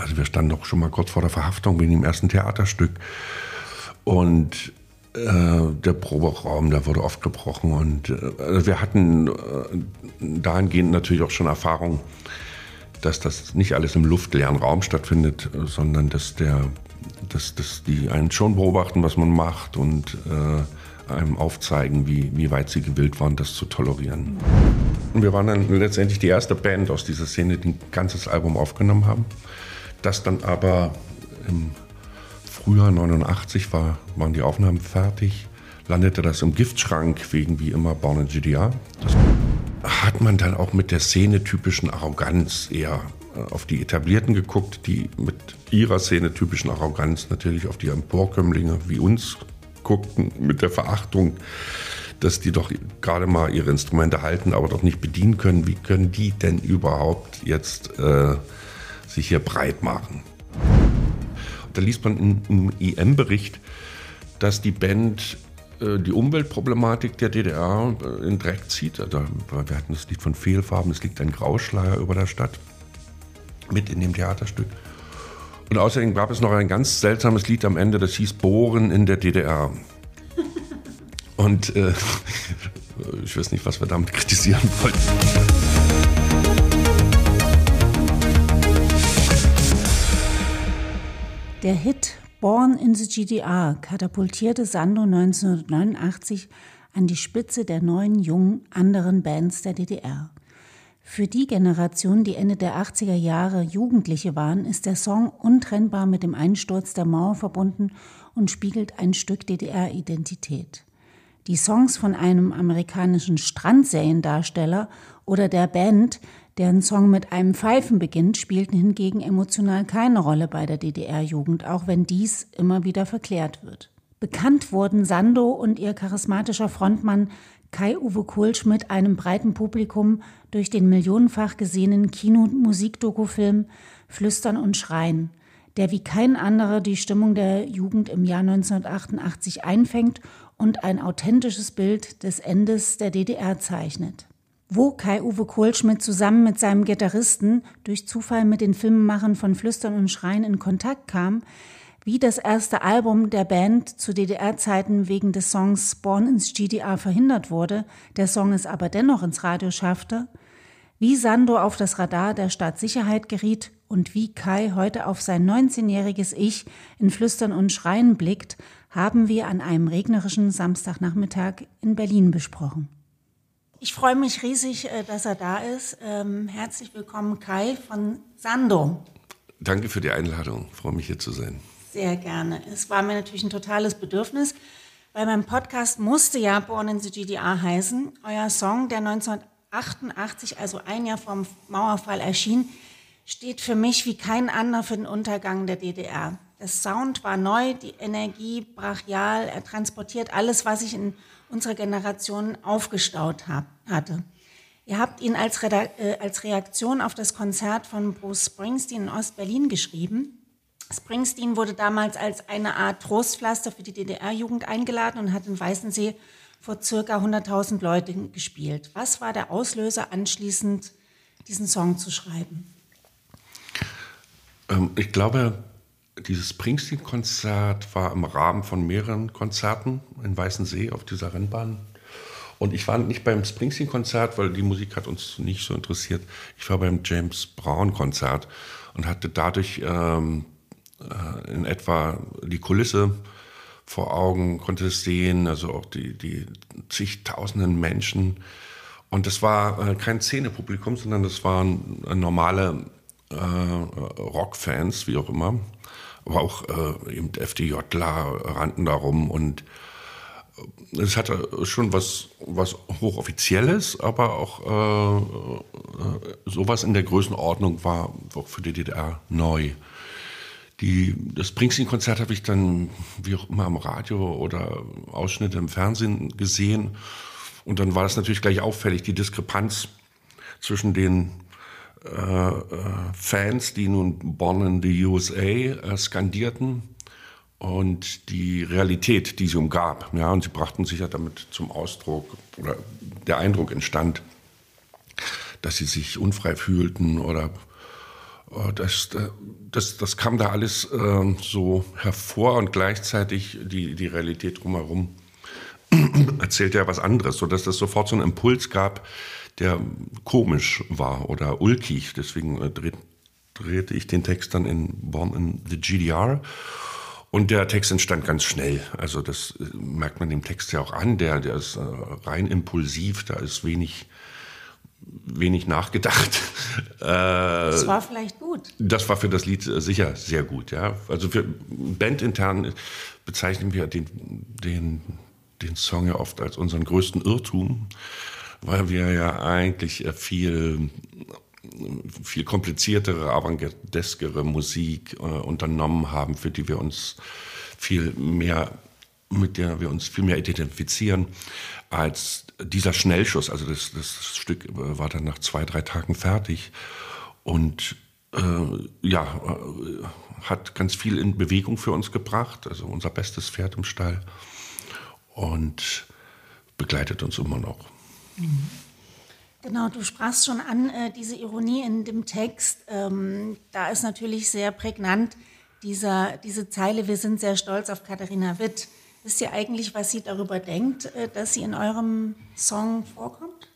Also wir standen doch schon mal kurz vor der Verhaftung wegen dem ersten Theaterstück. Und äh, der Proberaum, der wurde oft gebrochen. Und äh, also wir hatten äh, dahingehend natürlich auch schon Erfahrung, dass das nicht alles im luftleeren Raum stattfindet, sondern dass der dass, dass die einen schon beobachten, was man macht und äh, einem aufzeigen, wie, wie weit sie gewillt waren, das zu tolerieren. Und wir waren dann letztendlich die erste Band aus dieser Szene, die ein ganzes Album aufgenommen haben. Das dann aber im Frühjahr 89 war, waren die Aufnahmen fertig, landete das im Giftschrank wegen wie immer Born in GDR. Das hat man dann auch mit der Szene typischen Arroganz eher äh, auf die Etablierten geguckt, die mit ihrer Szene typischen Arroganz natürlich auf die Emporkömmlinge wie uns guckten, mit der Verachtung, dass die doch gerade mal ihre Instrumente halten, aber doch nicht bedienen können. Wie können die denn überhaupt jetzt äh, sich hier breit machen? Da liest man im IM-Bericht, dass die Band äh, die Umweltproblematik der DDR äh, in Dreck zieht. Also, wir hatten das Lied von Fehlfarben, es liegt ein Grauschleier über der Stadt mit in dem Theaterstück. Und außerdem gab es noch ein ganz seltsames Lied am Ende, das hieß Bohren in der DDR. Und äh, ich weiß nicht, was wir damit kritisieren wollten. Der Hit Born in the GDR katapultierte Sando 1989 an die Spitze der neuen, jungen, anderen Bands der DDR. Für die Generation, die Ende der 80er Jahre Jugendliche waren, ist der Song untrennbar mit dem Einsturz der Mauer verbunden und spiegelt ein Stück DDR-Identität. Die Songs von einem amerikanischen Strandseriendarsteller oder der Band, deren Song mit einem Pfeifen beginnt, spielten hingegen emotional keine Rolle bei der DDR-Jugend, auch wenn dies immer wieder verklärt wird. Bekannt wurden Sando und ihr charismatischer Frontmann Kai-Uwe Kohlschmidt einem breiten Publikum durch den millionenfach gesehenen Kino-Musikdokufilm Flüstern und Schreien, der wie kein anderer die Stimmung der Jugend im Jahr 1988 einfängt und ein authentisches Bild des Endes der DDR zeichnet. Wo Kai-Uwe Kohlschmidt zusammen mit seinem Gitarristen durch Zufall mit den Filmemachern von Flüstern und Schreien in Kontakt kam, wie das erste Album der Band zu DDR-Zeiten wegen des Songs Born ins GDR verhindert wurde, der Song es aber dennoch ins Radio schaffte, wie Sando auf das Radar der Staatssicherheit geriet und wie Kai heute auf sein 19-jähriges Ich in Flüstern und Schreien blickt, haben wir an einem regnerischen Samstagnachmittag in Berlin besprochen. Ich freue mich riesig, äh, dass er da ist. Ähm, herzlich willkommen, Kai von Sando. Danke für die Einladung. Ich freue mich, hier zu sein. Sehr gerne. Es war mir natürlich ein totales Bedürfnis, weil mein Podcast musste ja Born in the GDR heißen. Euer Song, der 1988, also ein Jahr vom Mauerfall erschien, steht für mich wie kein anderer für den Untergang der DDR. Der Sound war neu, die Energie brachial, er transportiert alles, was ich in unserer Generation aufgestaut hab, hatte. Ihr habt ihn als, äh, als Reaktion auf das Konzert von Bruce Springsteen in Ostberlin geschrieben. Springsteen wurde damals als eine Art Trostpflaster für die DDR-Jugend eingeladen und hat in Weißensee vor circa 100.000 Leuten gespielt. Was war der Auslöser anschließend, diesen Song zu schreiben? Ähm, ich glaube, dieses Springsteen-Konzert war im Rahmen von mehreren Konzerten in Weißensee auf dieser Rennbahn. Und ich war nicht beim Springsteen-Konzert, weil die Musik hat uns nicht so interessiert. Ich war beim James Brown-Konzert und hatte dadurch ähm, äh, in etwa die Kulisse vor Augen, konnte es sehen, also auch die, die zigtausenden Menschen. Und das war äh, kein Szenepublikum, sondern das waren äh, normale Rockfans, wie auch immer. Aber auch äh, eben FDJler rannten da rum und äh, es hatte schon was, was Hochoffizielles, aber auch äh, sowas in der Größenordnung war auch für die DDR neu. Die, das Springsteen-Konzert habe ich dann, wie auch immer, am Radio oder Ausschnitte im Fernsehen gesehen. Und dann war das natürlich gleich auffällig, die Diskrepanz zwischen den äh, äh, Fans, die nun Born in the USA äh, skandierten, und die Realität, die sie umgab. Ja, und sie brachten sich ja damit zum Ausdruck, oder der Eindruck entstand, dass sie sich unfrei fühlten oder Oh, das, das, das kam da alles äh, so hervor und gleichzeitig die, die Realität drumherum erzählte ja was anderes, sodass das sofort so einen Impuls gab, der komisch war oder ulkig. Deswegen äh, dreht, drehte ich den Text dann in Born in the GDR. Und der Text entstand ganz schnell. Also das äh, merkt man dem Text ja auch an. Der, der ist äh, rein impulsiv, da ist wenig wenig nachgedacht. das war vielleicht gut. Das war für das Lied sicher sehr gut, ja. Also für bandintern bezeichnen wir den, den, den Song ja oft als unseren größten Irrtum, weil wir ja eigentlich viel viel kompliziertere, avantgardeskere Musik äh, unternommen haben, für die wir uns viel mehr, mit der wir uns viel mehr identifizieren als dieser Schnellschuss, also das, das Stück war dann nach zwei, drei Tagen fertig. Und äh, ja, äh, hat ganz viel in Bewegung für uns gebracht, also unser bestes Pferd im Stall. Und begleitet uns immer noch. Genau, du sprachst schon an, äh, diese Ironie in dem Text. Ähm, da ist natürlich sehr prägnant dieser, diese Zeile, wir sind sehr stolz auf Katharina Witt. Wisst ihr eigentlich, was sie darüber denkt, äh, dass sie in eurem Song vorkommt?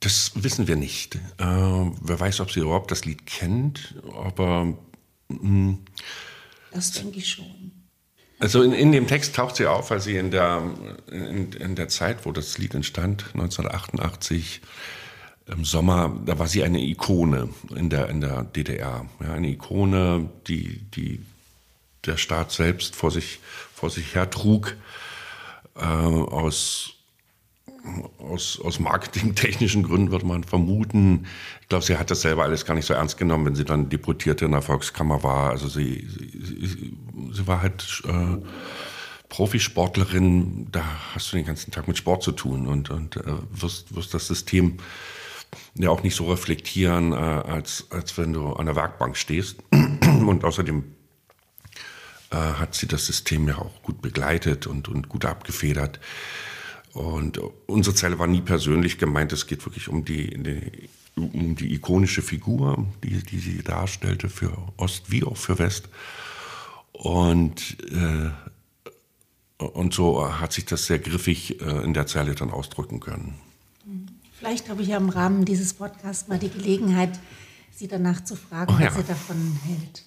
Das wissen wir nicht. Äh, wer weiß, ob sie überhaupt das Lied kennt, aber. Mh, hm. das denke ich schon. Also in, in dem Text taucht sie auf, weil sie in der, in, in der Zeit, wo das Lied entstand, 1988, im Sommer, da war sie eine Ikone in der, in der DDR. Ja, eine Ikone, die, die der Staat selbst vor sich, vor sich hertrug, äh, aus, aus, aus marketingtechnischen Gründen würde man vermuten. Ich glaube, sie hat das selber alles gar nicht so ernst genommen, wenn sie dann Deputierte in der Volkskammer war. Also sie, sie, sie war halt äh, Profisportlerin, da hast du den ganzen Tag mit Sport zu tun und, und äh, wirst, wirst das System ja auch nicht so reflektieren, äh, als, als wenn du an der Werkbank stehst. Und außerdem äh, hat sie das System ja auch gut begleitet und, und gut abgefedert. Und unsere Zeile war nie persönlich gemeint, es geht wirklich um die, die, um die ikonische Figur, die, die sie darstellte für Ost wie auch für West. Und, äh, und so hat sich das sehr griffig äh, in der Zeile dann ausdrücken können. Vielleicht habe ich ja im Rahmen dieses Podcasts mal die Gelegenheit, Sie danach zu fragen, oh ja. was sie davon hält.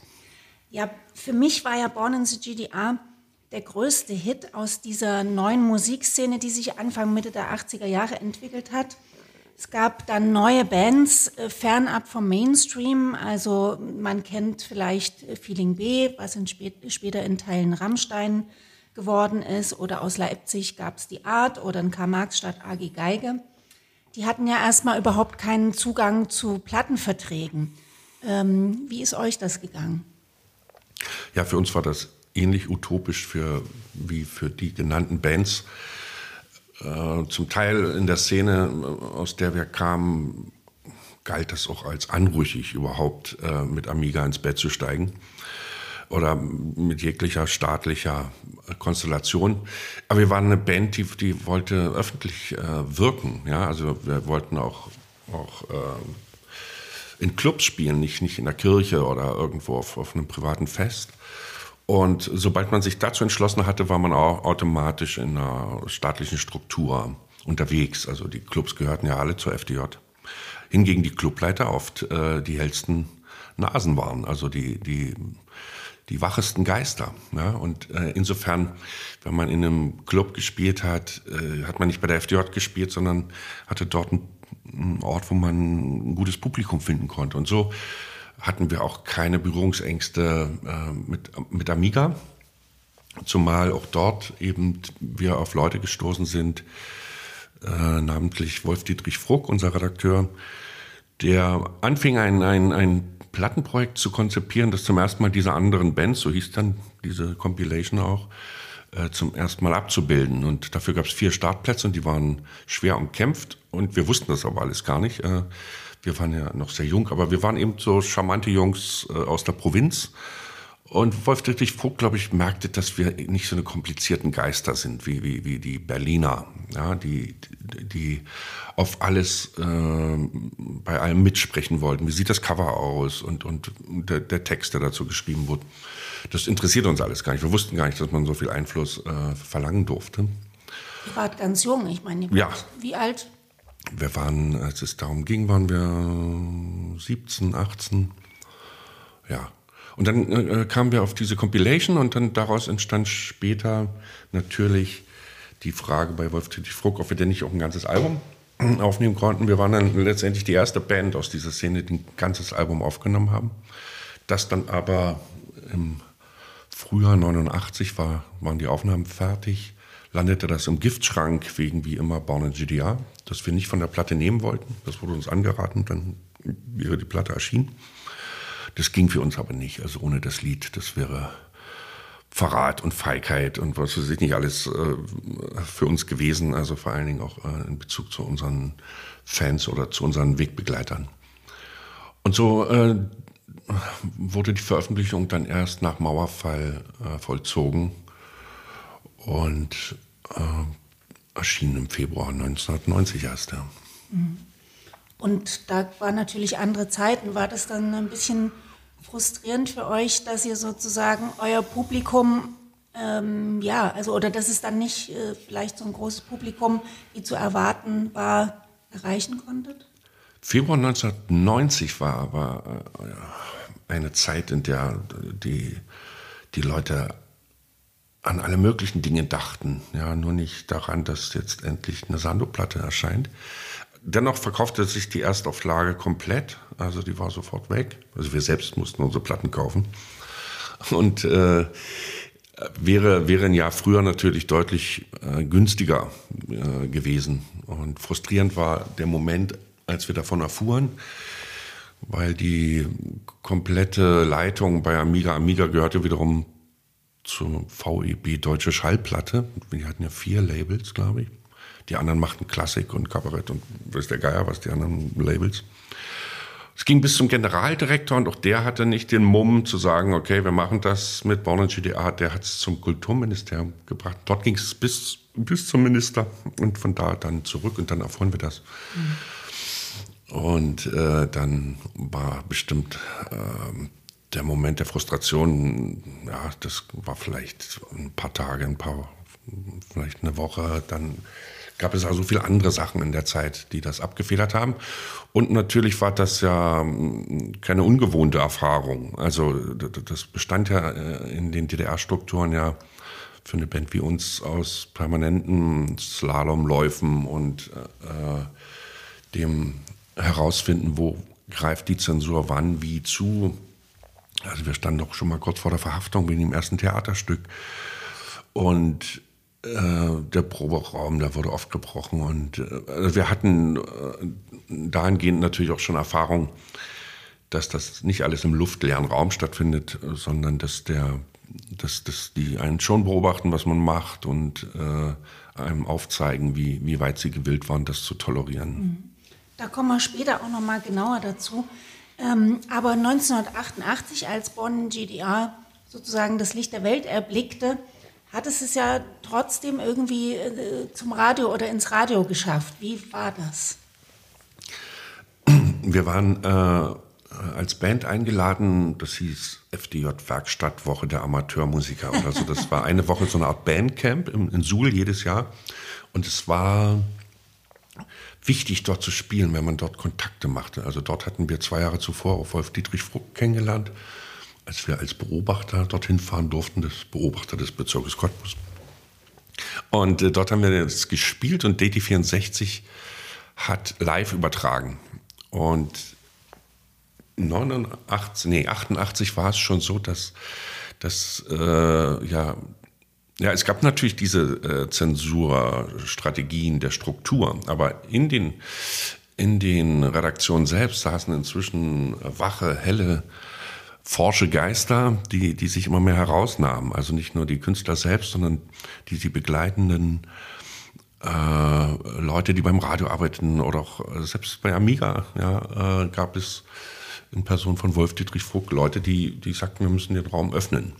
Ja, für mich war ja Born in the GDR der größte Hit aus dieser neuen Musikszene, die sich Anfang, Mitte der 80er Jahre entwickelt hat. Es gab dann neue Bands äh, fernab vom Mainstream. Also man kennt vielleicht Feeling B, was in spät, später in Teilen Rammstein geworden ist. Oder aus Leipzig gab es die Art oder in Karl-Marx-Stadt AG Geige. Die hatten ja erstmal überhaupt keinen Zugang zu Plattenverträgen. Ähm, wie ist euch das gegangen? Ja, für uns war das ähnlich utopisch für, wie für die genannten Bands. Äh, zum Teil in der Szene, aus der wir kamen, galt das auch als anrüchig, überhaupt äh, mit Amiga ins Bett zu steigen oder mit jeglicher staatlicher Konstellation. Aber wir waren eine Band, die, die wollte öffentlich äh, wirken. Ja? Also wir wollten auch, auch äh, in Clubs spielen, nicht, nicht in der Kirche oder irgendwo auf, auf einem privaten Fest. Und sobald man sich dazu entschlossen hatte, war man auch automatisch in einer staatlichen Struktur unterwegs. Also die Clubs gehörten ja alle zur FDJ. Hingegen die Clubleiter oft äh, die hellsten Nasen waren. Also die, die, die wachesten Geister. Ja? Und äh, insofern, wenn man in einem Club gespielt hat, äh, hat man nicht bei der FDJ gespielt, sondern hatte dort einen, einen Ort, wo man ein gutes Publikum finden konnte. Und so hatten wir auch keine Berührungsängste äh, mit, mit Amiga, zumal auch dort eben wir auf Leute gestoßen sind, äh, namentlich Wolf-Dietrich Fruck, unser Redakteur, der anfing ein, ein, ein Plattenprojekt zu konzipieren, das zum ersten Mal diese anderen Bands, so hieß dann diese Compilation auch, äh, zum ersten Mal abzubilden. Und dafür gab es vier Startplätze und die waren schwer umkämpft und wir wussten das aber alles gar nicht. Äh, wir waren ja noch sehr jung, aber wir waren eben so charmante Jungs äh, aus der Provinz Und Wolf Dietrich Vogt, glaube ich, merkte, dass wir nicht so eine komplizierten Geister sind wie, wie, wie die Berliner, ja, die, die auf alles, äh, bei allem mitsprechen wollten. Wie sieht das Cover aus und, und der, der, Text, der dazu geschrieben wurde. Das interessiert uns alles gar nicht. Wir wussten gar nicht, dass man so viel Einfluss äh, verlangen durfte. Ihr wart ganz jung, ich meine, ja. wie alt? Wir waren, als es darum ging, waren wir 17, 18. Ja, und dann äh, kamen wir auf diese Compilation und dann daraus entstand später natürlich die Frage bei Wolf Dietrich Fruck, ob wir denn nicht auch ein ganzes Album aufnehmen konnten. Wir waren dann letztendlich die erste Band aus dieser Szene, die ein ganzes Album aufgenommen haben. Das dann aber im Frühjahr 89 war, waren die Aufnahmen fertig, landete das im Giftschrank wegen wie immer Born in GDR, das wir nicht von der Platte nehmen wollten. Das wurde uns angeraten, dann wäre die Platte erschienen. Das ging für uns aber nicht. Also ohne das Lied, das wäre Verrat und Feigheit und was weiß ich nicht alles äh, für uns gewesen. Also vor allen Dingen auch äh, in Bezug zu unseren Fans oder zu unseren Wegbegleitern. Und so äh, wurde die Veröffentlichung dann erst nach Mauerfall äh, vollzogen und äh, erschien im Februar 1990 erst. Ja. Mhm. Und da waren natürlich andere Zeiten. War das dann ein bisschen frustrierend für euch, dass ihr sozusagen euer Publikum, ähm, ja, also oder dass es dann nicht äh, vielleicht so ein großes Publikum, wie zu erwarten war, erreichen konntet? Februar 1990 war aber äh, eine Zeit, in der die, die Leute an alle möglichen Dinge dachten, ja, nur nicht daran, dass jetzt endlich eine Sando-Platte erscheint. Dennoch verkaufte sich die Erstauflage komplett, also die war sofort weg. Also wir selbst mussten unsere Platten kaufen. Und äh, wäre, wäre ein Jahr früher natürlich deutlich äh, günstiger äh, gewesen. Und frustrierend war der Moment, als wir davon erfuhren, weil die komplette Leitung bei Amiga, Amiga gehörte wiederum zur VEB Deutsche Schallplatte. Wir hatten ja vier Labels, glaube ich. Die anderen machten Klassik und Kabarett und weiß der Geier, was die anderen Labels. Es ging bis zum Generaldirektor und auch der hatte nicht den Mumm zu sagen, okay, wir machen das mit Born GDA. Der hat es zum Kulturministerium gebracht. Dort ging es bis, bis zum Minister und von da dann zurück und dann erfuhren wir das. Mhm. Und äh, dann war bestimmt äh, der Moment der Frustration, ja, das war vielleicht ein paar Tage, ein paar, vielleicht eine Woche, dann gab es also viele andere Sachen in der Zeit, die das abgefedert haben. Und natürlich war das ja hm, keine ungewohnte Erfahrung. Also das bestand ja äh, in den DDR-Strukturen ja für eine Band wie uns aus permanenten Slalomläufen und äh, dem herausfinden, wo greift die Zensur wann, wie zu. Also wir standen doch schon mal kurz vor der Verhaftung wegen dem ersten Theaterstück. Und äh, der Proberaum, der wurde oft gebrochen und äh, also wir hatten äh, dahingehend natürlich auch schon Erfahrung, dass das nicht alles im luftleeren Raum stattfindet, sondern dass der, dass, dass die einen schon beobachten, was man macht und äh, einem aufzeigen, wie, wie weit sie gewillt waren, das zu tolerieren. Mhm. Da kommen wir später auch noch mal genauer dazu. Ähm, aber 1988, als Bonn GDR sozusagen das Licht der Welt erblickte, hat es es ja trotzdem irgendwie äh, zum Radio oder ins Radio geschafft. Wie war das? Wir waren äh, als Band eingeladen, das hieß FDJ Werkstattwoche der Amateurmusiker. Also das war eine Woche so eine Art Bandcamp in, in Suhl jedes Jahr. Und es war wichtig, dort zu spielen, wenn man dort Kontakte machte. Also dort hatten wir zwei Jahre zuvor auf Wolf Dietrich Fruck kennengelernt als wir als Beobachter dorthin fahren durften, das Beobachter des Bezirkes Cottbus. Und äh, dort haben wir das gespielt und DT64 hat live übertragen. Und 89, nee, 88 war es schon so, dass, dass äh, ja, ja, es gab natürlich diese äh, Zensurstrategien der Struktur, aber in den, in den Redaktionen selbst saßen inzwischen wache, helle forsche Geister, die, die sich immer mehr herausnahmen. Also nicht nur die Künstler selbst, sondern die die begleitenden äh, Leute, die beim Radio arbeiten oder auch äh, selbst bei Amiga ja, äh, gab es in Person von Wolf Dietrich Vogt Leute, die, die sagten, wir müssen den Raum öffnen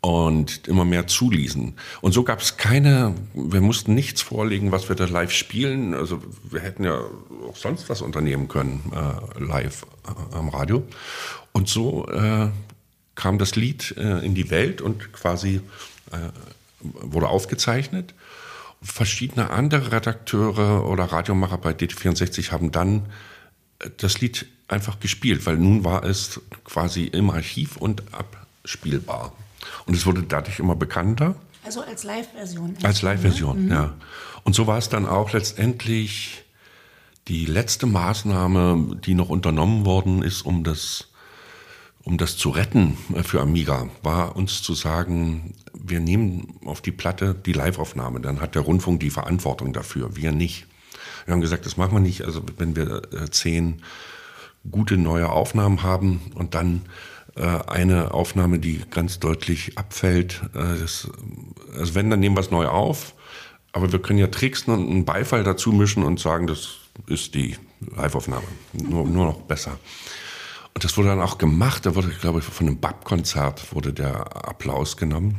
und immer mehr zuließen. Und so gab es keine, wir mussten nichts vorlegen, was wir da live spielen. Also wir hätten ja auch sonst was unternehmen können, äh, live äh, am Radio. Und so äh, kam das Lied äh, in die Welt und quasi äh, wurde aufgezeichnet. Verschiedene andere Redakteure oder Radiomacher bei DT64 haben dann äh, das Lied einfach gespielt, weil nun war es quasi im Archiv und abspielbar. Und es wurde dadurch immer bekannter. Also als Live-Version. Als Live-Version, mhm. ja. Und so war es dann auch letztendlich die letzte Maßnahme, die noch unternommen worden ist, um das, um das zu retten für Amiga, war uns zu sagen, wir nehmen auf die Platte die Live-Aufnahme. Dann hat der Rundfunk die Verantwortung dafür, wir nicht. Wir haben gesagt, das machen wir nicht. Also wenn wir äh, zehn gute neue Aufnahmen haben und dann äh, eine Aufnahme, die ganz deutlich abfällt. Äh, das, also wenn, dann nehmen wir es neu auf. Aber wir können ja tricksen und einen Beifall dazu mischen und sagen, das ist die Live-Aufnahme. Nur, nur noch besser. Und das wurde dann auch gemacht. Da wurde, glaube ich, von einem BAP-Konzert wurde der Applaus genommen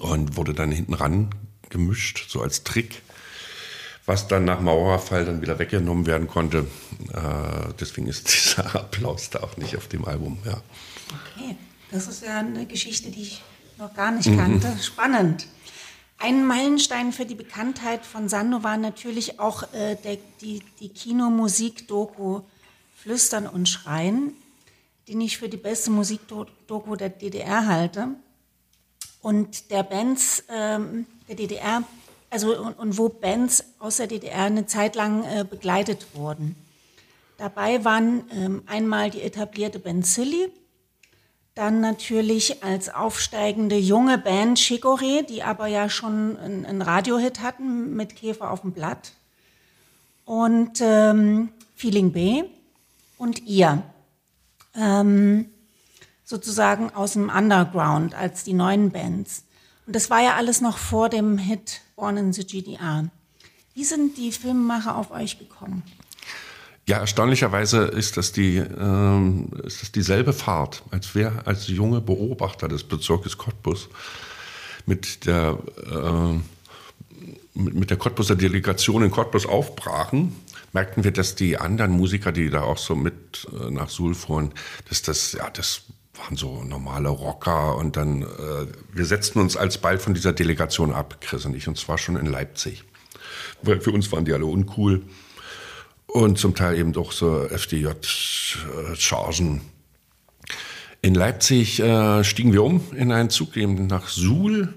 und wurde dann hinten ran gemischt, so als Trick was dann nach Mauerfall dann wieder weggenommen werden konnte. Äh, deswegen ist dieser Applaus da auch nicht auf dem Album. Ja. Okay, das ist ja eine Geschichte, die ich noch gar nicht kannte. Mhm. Spannend. Ein Meilenstein für die Bekanntheit von Sando war natürlich auch äh, der, die, die Kinomusik-Doku Flüstern und Schreien, den ich für die beste Musikdoku der DDR halte. Und der Bands ähm, der DDR also und, und, wo Bands aus der DDR eine Zeit lang äh, begleitet wurden. Dabei waren ähm, einmal die etablierte Band Silly, dann natürlich als aufsteigende junge Band Chicorée, die aber ja schon einen, Radiohit hatten mit Käfer auf dem Blatt und ähm, Feeling B und ihr. Ähm, sozusagen aus dem Underground als die neuen Bands. Und das war ja alles noch vor dem Hit Born in the GDR. Wie sind die Filmemacher auf euch gekommen? Ja, erstaunlicherweise ist das, die, ähm, ist das dieselbe Fahrt, als wir als junge Beobachter des Bezirkes Cottbus mit der, äh, mit, mit der Cottbuser Delegation in Cottbus aufbrachen, merkten wir, dass die anderen Musiker, die da auch so mit äh, nach Suhl fuhren, dass das, ja, das waren so normale Rocker und dann, äh, wir setzten uns alsbald von dieser Delegation ab, Chris und ich, und zwar schon in Leipzig. Weil für uns waren die alle uncool und zum Teil eben doch so FDJ-Chargen. In Leipzig äh, stiegen wir um in einen Zug eben nach Suhl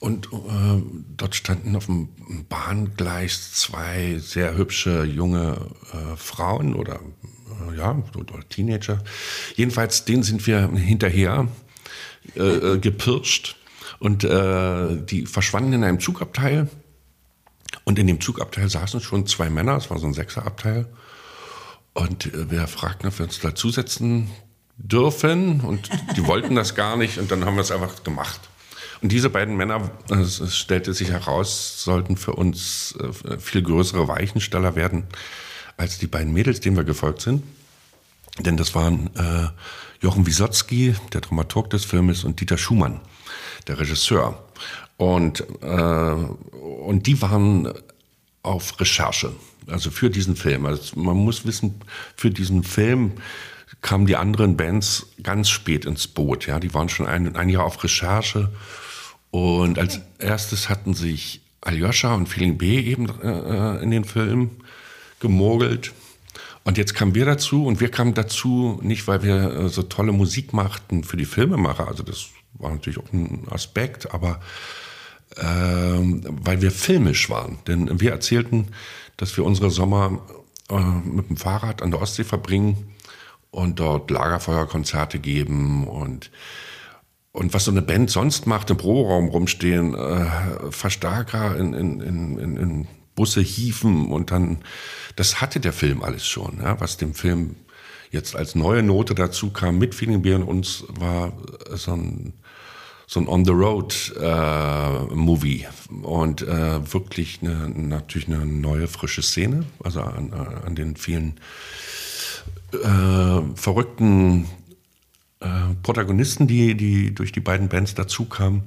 und äh, dort standen auf dem Bahngleis zwei sehr hübsche junge äh, Frauen oder ja, oder Teenager. Jedenfalls, denen sind wir hinterher äh, äh, gepirscht und äh, die verschwanden in einem Zugabteil. Und in dem Zugabteil saßen schon zwei Männer, es war so ein Sechserabteil. Und äh, wir fragten, ob wir uns dazusetzen dürfen. Und die wollten das gar nicht. Und dann haben wir es einfach gemacht. Und diese beiden Männer, es stellte sich heraus, sollten für uns äh, viel größere Weichensteller werden als die beiden Mädels, denen wir gefolgt sind. Denn das waren äh, Jochen Wisotzki, der Dramaturg des Filmes, und Dieter Schumann, der Regisseur. Und, äh, und die waren auf Recherche, also für diesen Film. Also man muss wissen, für diesen Film kamen die anderen Bands ganz spät ins Boot. Ja, die waren schon ein, ein Jahr auf Recherche. Und als erstes hatten sich Aljoscha und Feeling B eben äh, in den Film gemogelt. Und jetzt kamen wir dazu und wir kamen dazu nicht, weil wir äh, so tolle Musik machten für die Filmemacher, also das war natürlich auch ein Aspekt, aber ähm, weil wir filmisch waren. Denn wir erzählten, dass wir unsere Sommer äh, mit dem Fahrrad an der Ostsee verbringen und dort Lagerfeuerkonzerte geben und und was so eine Band sonst macht, im Proberaum rumstehen, äh, Verstärker in, in, in, in Busse hieven und dann, das hatte der Film alles schon, ja, was dem Film jetzt als neue Note dazu kam mit Feeling Beer und uns war so ein, so ein On-the-Road-Movie äh, und äh, wirklich eine, natürlich eine neue, frische Szene, also an, an den vielen äh, verrückten äh, Protagonisten, die, die durch die beiden Bands dazukamen,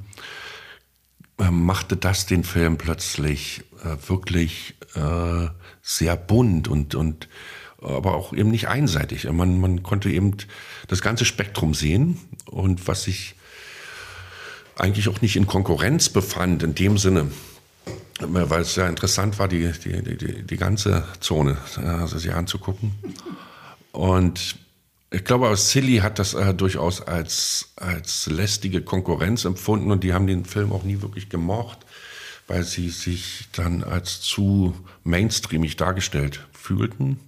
äh, machte das den Film plötzlich äh, wirklich äh, sehr bunt und, und aber auch eben nicht einseitig. Man, man konnte eben das ganze Spektrum sehen. Und was sich eigentlich auch nicht in Konkurrenz befand in dem Sinne, weil es ja interessant war, die, die, die, die ganze Zone also sich anzugucken. Und ich glaube, auch Silly hat das äh, durchaus als, als lästige Konkurrenz empfunden und die haben den Film auch nie wirklich gemocht, weil sie sich dann als zu mainstreamig dargestellt fühlten.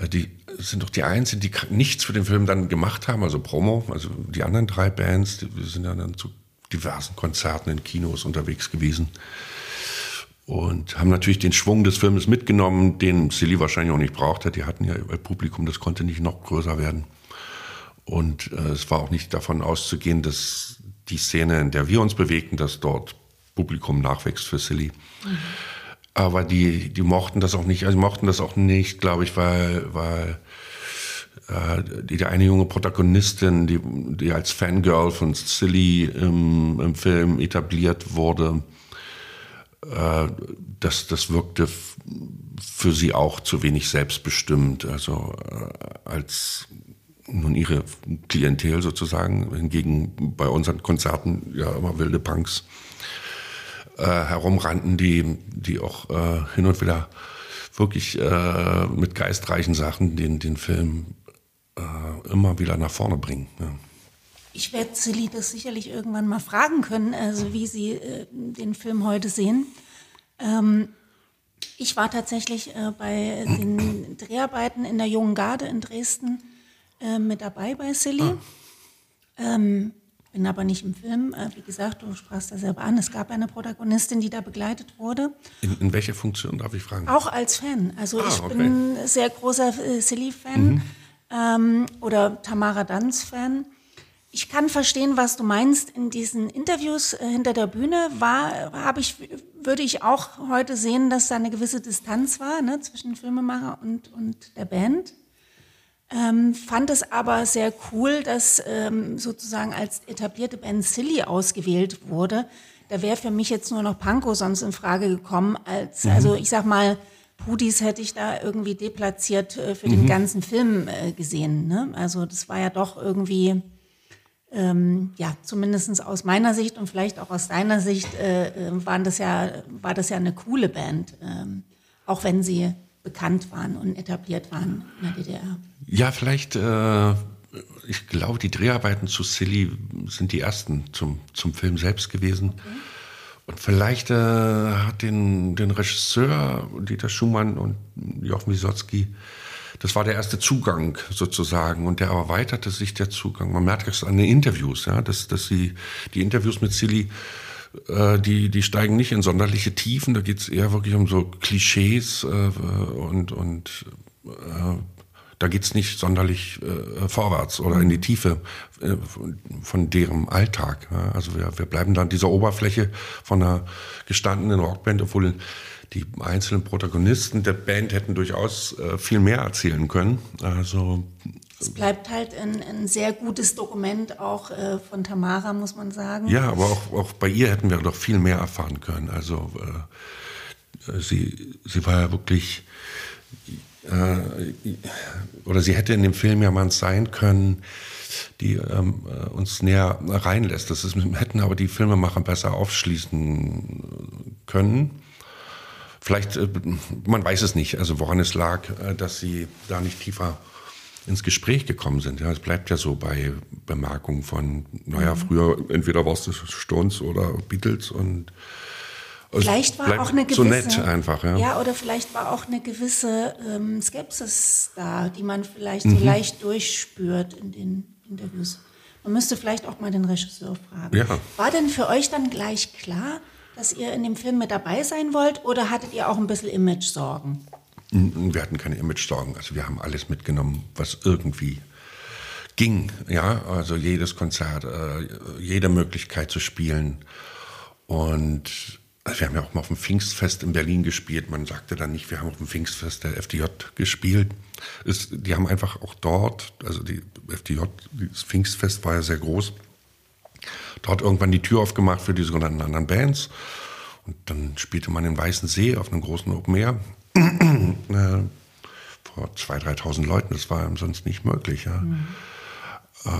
Äh, die sind doch die Einzigen, die nichts für den Film dann gemacht haben, also Promo. Also die anderen drei Bands, die sind ja dann zu diversen Konzerten in Kinos unterwegs gewesen und haben natürlich den Schwung des Films mitgenommen, den Silly wahrscheinlich auch nicht brauchte. Die hatten ja Publikum, das konnte nicht noch größer werden. Und äh, es war auch nicht davon auszugehen, dass die Szene, in der wir uns bewegten, dass dort Publikum nachwächst für Silly. Mhm. Aber die, die mochten das auch nicht, also mochten das auch nicht, glaube ich, weil, weil die, die eine junge Protagonistin, die, die als Fangirl von Silly im, im Film etabliert wurde, äh, das, das wirkte für sie auch zu wenig selbstbestimmt. Also äh, als nun ihre Klientel sozusagen, hingegen bei unseren Konzerten ja immer wilde Punks äh, herumrannten, die, die auch äh, hin und wieder wirklich äh, mit geistreichen Sachen den, den Film äh, immer wieder nach vorne bringen. Ja. Ich werde Silly das sicherlich irgendwann mal fragen können, also wie Sie äh, den Film heute sehen. Ähm, ich war tatsächlich äh, bei den Dreharbeiten in der Jungen Garde in Dresden äh, mit dabei bei Silly. Ah. Ähm, bin aber nicht im Film. Äh, wie gesagt, du sprachst da selber an. Es gab eine Protagonistin, die da begleitet wurde. In, in welcher Funktion darf ich fragen? Auch als Fan. Also ah, ich okay. bin sehr großer äh, Silly-Fan mhm. Ähm, oder Tamara Danz-Fan. Ich kann verstehen, was du meinst. In diesen Interviews äh, hinter der Bühne war, habe ich, würde ich auch heute sehen, dass da eine gewisse Distanz war ne, zwischen Filmemacher und, und der Band. Ähm, fand es aber sehr cool, dass ähm, sozusagen als etablierte Band Silly ausgewählt wurde. Da wäre für mich jetzt nur noch Panko sonst in Frage gekommen. Als, mhm. Also ich sag mal, Pudis hätte ich da irgendwie deplatziert äh, für mhm. den ganzen Film äh, gesehen. Ne? Also das war ja doch irgendwie, ähm, ja, zumindest aus meiner Sicht und vielleicht auch aus deiner Sicht, äh, äh, waren das ja, war das ja eine coole Band. Ähm, auch wenn sie bekannt waren und etabliert waren in der DDR. Ja, vielleicht, äh, ich glaube, die Dreharbeiten zu Silly sind die ersten zum, zum Film selbst gewesen. Okay. Und vielleicht äh, hat den, den Regisseur Dieter Schumann und Jochen Wisotzki, das war der erste Zugang sozusagen und der erweiterte sich der Zugang. Man merkt es an den Interviews, ja, dass, dass sie die Interviews mit Silly äh, die, die steigen nicht in sonderliche Tiefen, da geht es eher wirklich um so Klischees äh, und, und äh, da geht es nicht sonderlich äh, vorwärts oder in die Tiefe äh, von deren Alltag. Ja. Also wir, wir bleiben da an dieser Oberfläche von einer gestandenen Rockband, obwohl die einzelnen Protagonisten der Band hätten durchaus äh, viel mehr erzählen können. Also es bleibt halt ein, ein, sehr gutes Dokument auch äh, von Tamara, muss man sagen. Ja, aber auch, auch bei ihr hätten wir doch viel mehr erfahren können. Also äh, sie, sie war ja wirklich, oder sie hätte in dem Film ja mal sein können, die ähm, äh, uns näher reinlässt. Das ist, hätten aber die Filmemacher besser aufschließen können. Vielleicht, äh, man weiß es nicht, also woran es lag, äh, dass sie da nicht tiefer ins Gespräch gekommen sind. Ja, es bleibt ja so bei Bemerkungen von, naja, mhm. früher entweder war es Stones oder Beatles und Vielleicht war auch eine gewisse, so nett einfach, ja. Ja, oder vielleicht war auch eine gewisse ähm, Skepsis da, die man vielleicht mhm. so leicht durchspürt in den Interviews. Man müsste vielleicht auch mal den Regisseur fragen. Ja. War denn für euch dann gleich klar, dass ihr in dem Film mit dabei sein wollt oder hattet ihr auch ein bisschen Image-Sorgen? Wir hatten keine Image-Sorgen. Also wir haben alles mitgenommen, was irgendwie ging. Ja, also jedes Konzert, äh, jede Möglichkeit zu spielen. Und also wir haben ja auch mal auf dem Pfingstfest in Berlin gespielt. Man sagte dann nicht, wir haben auf dem Pfingstfest der FDJ gespielt. Es, die haben einfach auch dort, also die FDJ, das Pfingstfest war ja sehr groß, dort irgendwann die Tür aufgemacht für die sogenannten anderen Bands. Und dann spielte man in Weißen See auf einem großen Open Air äh, vor 2.000, 3.000 Leuten. Das war sonst nicht möglich. Ja. Mhm. Äh,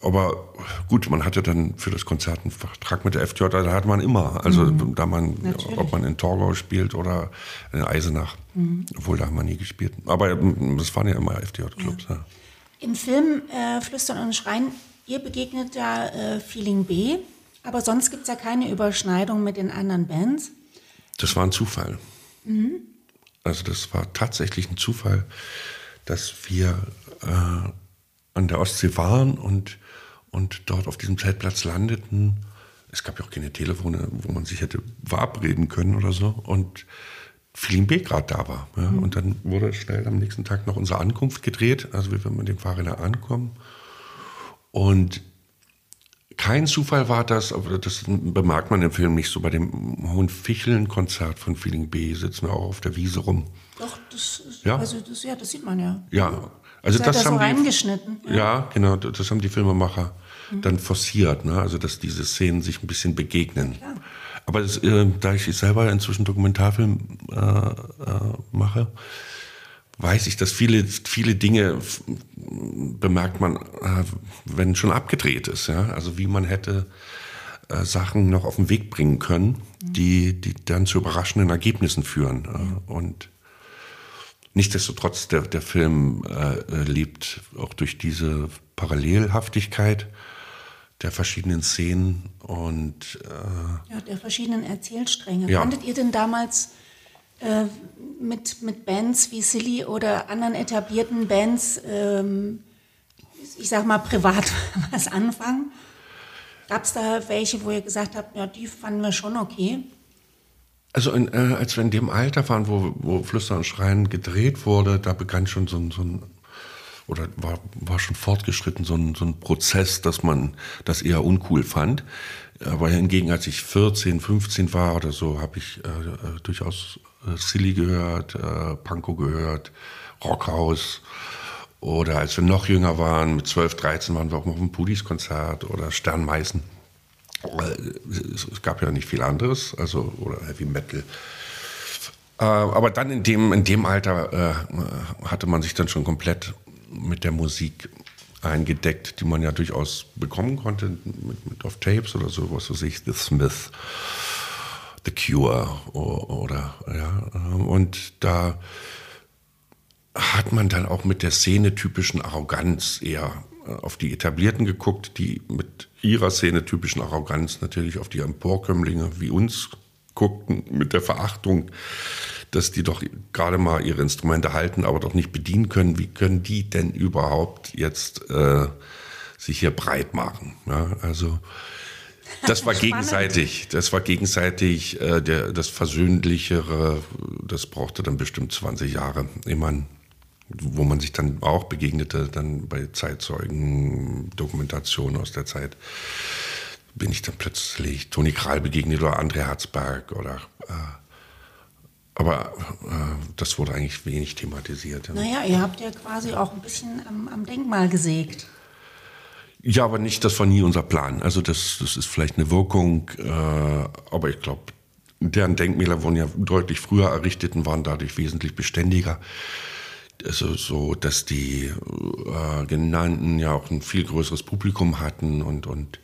aber gut, man hatte dann für das Konzert einen Vertrag mit der FTJ, da hat man immer. Also mhm. da man, Natürlich. ob man in Torgau spielt oder in Eisenach, mhm. obwohl da haben wir nie gespielt. Aber das waren ja immer FTJ-Clubs. Ja. Ja. Im Film äh, Flüstern und Schreien, ihr begegnet ja äh, Feeling B, aber sonst gibt es ja keine Überschneidung mit den anderen Bands. Das war ein Zufall. Mhm. Also das war tatsächlich ein Zufall, dass wir äh, an der Ostsee waren und, und dort auf diesem Zeltplatz landeten. Es gab ja auch keine Telefone, wo man sich hätte verabreden können oder so. Und Feeling B gerade da war. Ja. Mhm. Und dann wurde schnell am nächsten Tag noch unsere Ankunft gedreht, also wie wir mit dem Fahrräder ankommen. Und kein Zufall war das, aber das bemerkt man im Film nicht so. Bei dem Hohen Ficheln-Konzert von Feeling B sitzen wir auch auf der Wiese rum. Doch, das, ja? Also das, ja, das sieht man ja. Ja, also das, das haben so reingeschnitten. Die, ja. ja. genau, das haben die Filmemacher mhm. dann forciert, ne? also dass diese Szenen sich ein bisschen begegnen. Ja, Aber das, äh, da ich selber inzwischen Dokumentarfilm äh, äh, mache, weiß ich, dass viele, viele Dinge bemerkt man, äh, wenn schon abgedreht ist. Ja? Also wie man hätte äh, Sachen noch auf den Weg bringen können, mhm. die, die dann zu überraschenden Ergebnissen führen. Äh, und Nichtsdestotrotz, der, der Film äh, lebt auch durch diese Parallelhaftigkeit der verschiedenen Szenen und äh, ja, der verschiedenen Erzählstränge. Ja. Fandet ihr denn damals äh, mit, mit Bands wie Silly oder anderen etablierten Bands, ähm, ich sag mal privat, was anfangen? Gab es da welche, wo ihr gesagt habt, ja, die fanden wir schon okay? Also in, äh, als wir in dem Alter waren, wo, wo Flüstern und Schreien gedreht wurde, da begann schon so ein, so ein oder war, war schon fortgeschritten so ein, so ein Prozess, dass man das eher uncool fand. Aber hingegen, als ich 14, 15 war oder so, habe ich äh, äh, durchaus äh, Silly gehört, äh, Panko gehört, Rockhaus. Oder als wir noch jünger waren, mit 12, 13 waren wir auch noch auf einem Pudis-Konzert oder Sternmeißen. Es gab ja nicht viel anderes, also oder Heavy Metal. Äh, aber dann in dem, in dem Alter äh, hatte man sich dann schon komplett mit der Musik eingedeckt, die man ja durchaus bekommen konnte mit, mit auf Tapes oder so, was weiß ich, The Smith, The Cure oder, ja. Und da hat man dann auch mit der Szene typischen Arroganz eher auf die Etablierten geguckt, die mit ihrer Szene typischen Arroganz natürlich auf die Emporkömmlinge wie uns guckten, mit der Verachtung, dass die doch gerade mal ihre Instrumente halten, aber doch nicht bedienen können. Wie können die denn überhaupt jetzt äh, sich hier breit machen? Ja, also das war gegenseitig. Das war gegenseitig äh, der, das Versöhnlichere. Das brauchte dann bestimmt 20 Jahre. Ich meine, wo man sich dann auch begegnete, dann bei Zeitzeugen, Dokumentationen aus der Zeit, bin ich dann plötzlich Toni Kral begegnet oder André Herzberg oder äh, aber äh, das wurde eigentlich wenig thematisiert. Ja. Naja, ihr habt ja quasi auch ein bisschen am, am, Denkmal gesägt. Ja, aber nicht, das war nie unser Plan. Also das, das ist vielleicht eine Wirkung, äh, aber ich glaube, deren Denkmäler wurden ja deutlich früher errichtet und waren dadurch wesentlich beständiger also so, dass die äh, genannten ja auch ein viel größeres Publikum hatten und und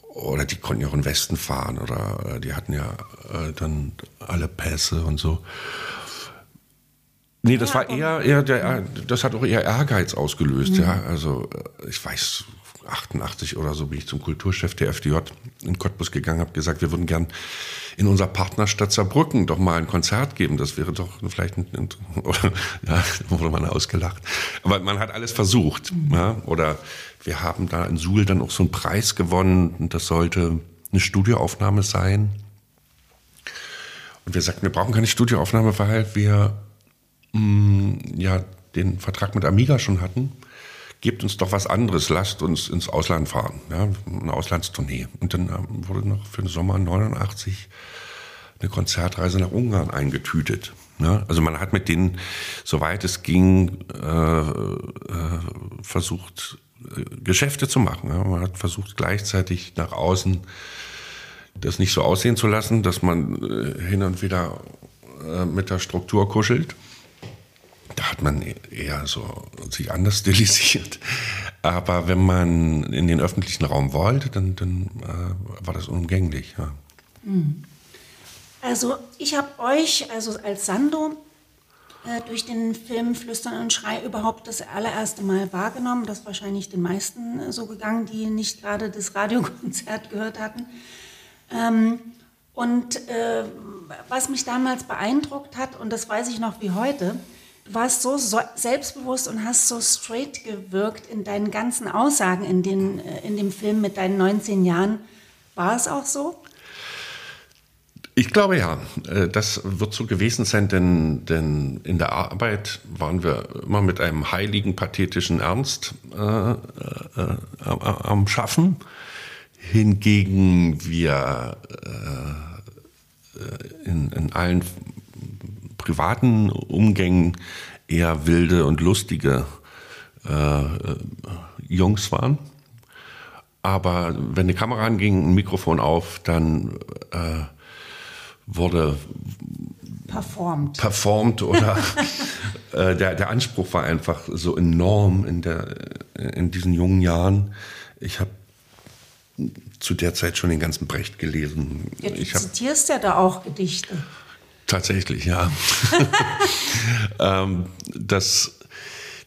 oder die konnten ja auch in den Westen fahren oder äh, die hatten ja äh, dann alle Pässe und so. Nee, das war eher, eher der, das hat auch eher Ehrgeiz ausgelöst, mhm. ja. Also äh, ich weiß, 88 oder so bin ich zum Kulturchef der FDJ in Cottbus gegangen, habe gesagt, wir würden gern in unserer Partnerstadt Saarbrücken doch mal ein Konzert geben. Das wäre doch vielleicht ein, oder, ja, wurde man ausgelacht. Aber man hat alles versucht. Ja? Oder wir haben da in Suhl dann auch so einen Preis gewonnen. Das sollte eine Studioaufnahme sein. Und wir sagten, wir brauchen keine Studioaufnahme, weil wir mh, mm, ja den Vertrag mit Amiga schon hatten gebt uns doch was anderes, lasst uns ins Ausland fahren, ja, eine Auslandstournee. Und dann ähm, wurde noch für den Sommer 89 eine Konzertreise nach Ungarn eingetütet. Ne? Also man hat mit denen, soweit es ging, äh, äh, versucht, äh, Geschäfte zu machen. Ja? Man hat versucht, gleichzeitig nach außen das nicht so aussehen zu lassen, dass man äh, hin und wieder äh, mit der Struktur kuschelt. Da hat man eher so sich anders stilisiert. Aber wenn man in den öffentlichen Raum wollte, dann, dann äh, war das unumgänglich. Ja. Mhm. Also ich habe euch, also als Sando, äh, durch den Film Flüstern und Schrei überhaupt das allererste Mal wahrgenommen. Das ist wahrscheinlich den meisten äh, so gegangen, die nicht gerade das Radiokonzert gehört hatten. Ähm, und äh, was mich damals beeindruckt hat, und das weiß ich noch wie heute, warst so, so selbstbewusst und hast so straight gewirkt in deinen ganzen Aussagen in, den, äh, in dem Film mit deinen 19 Jahren. War es auch so? Ich glaube ja, äh, das wird so gewesen sein, denn, denn in der Arbeit waren wir immer mit einem heiligen, pathetischen Ernst äh, äh, äh am Schaffen. Hingegen wir äh, in, in allen privaten Umgängen eher wilde und lustige äh, Jungs waren. Aber wenn die Kamera anging, ein Mikrofon auf, dann äh, wurde performt, performt oder äh, der, der Anspruch war einfach so enorm in, der, in diesen jungen Jahren. Ich habe zu der Zeit schon den ganzen Brecht gelesen. Ja, du ich zitierst ja da auch Gedichte. Tatsächlich, ja. ähm, dass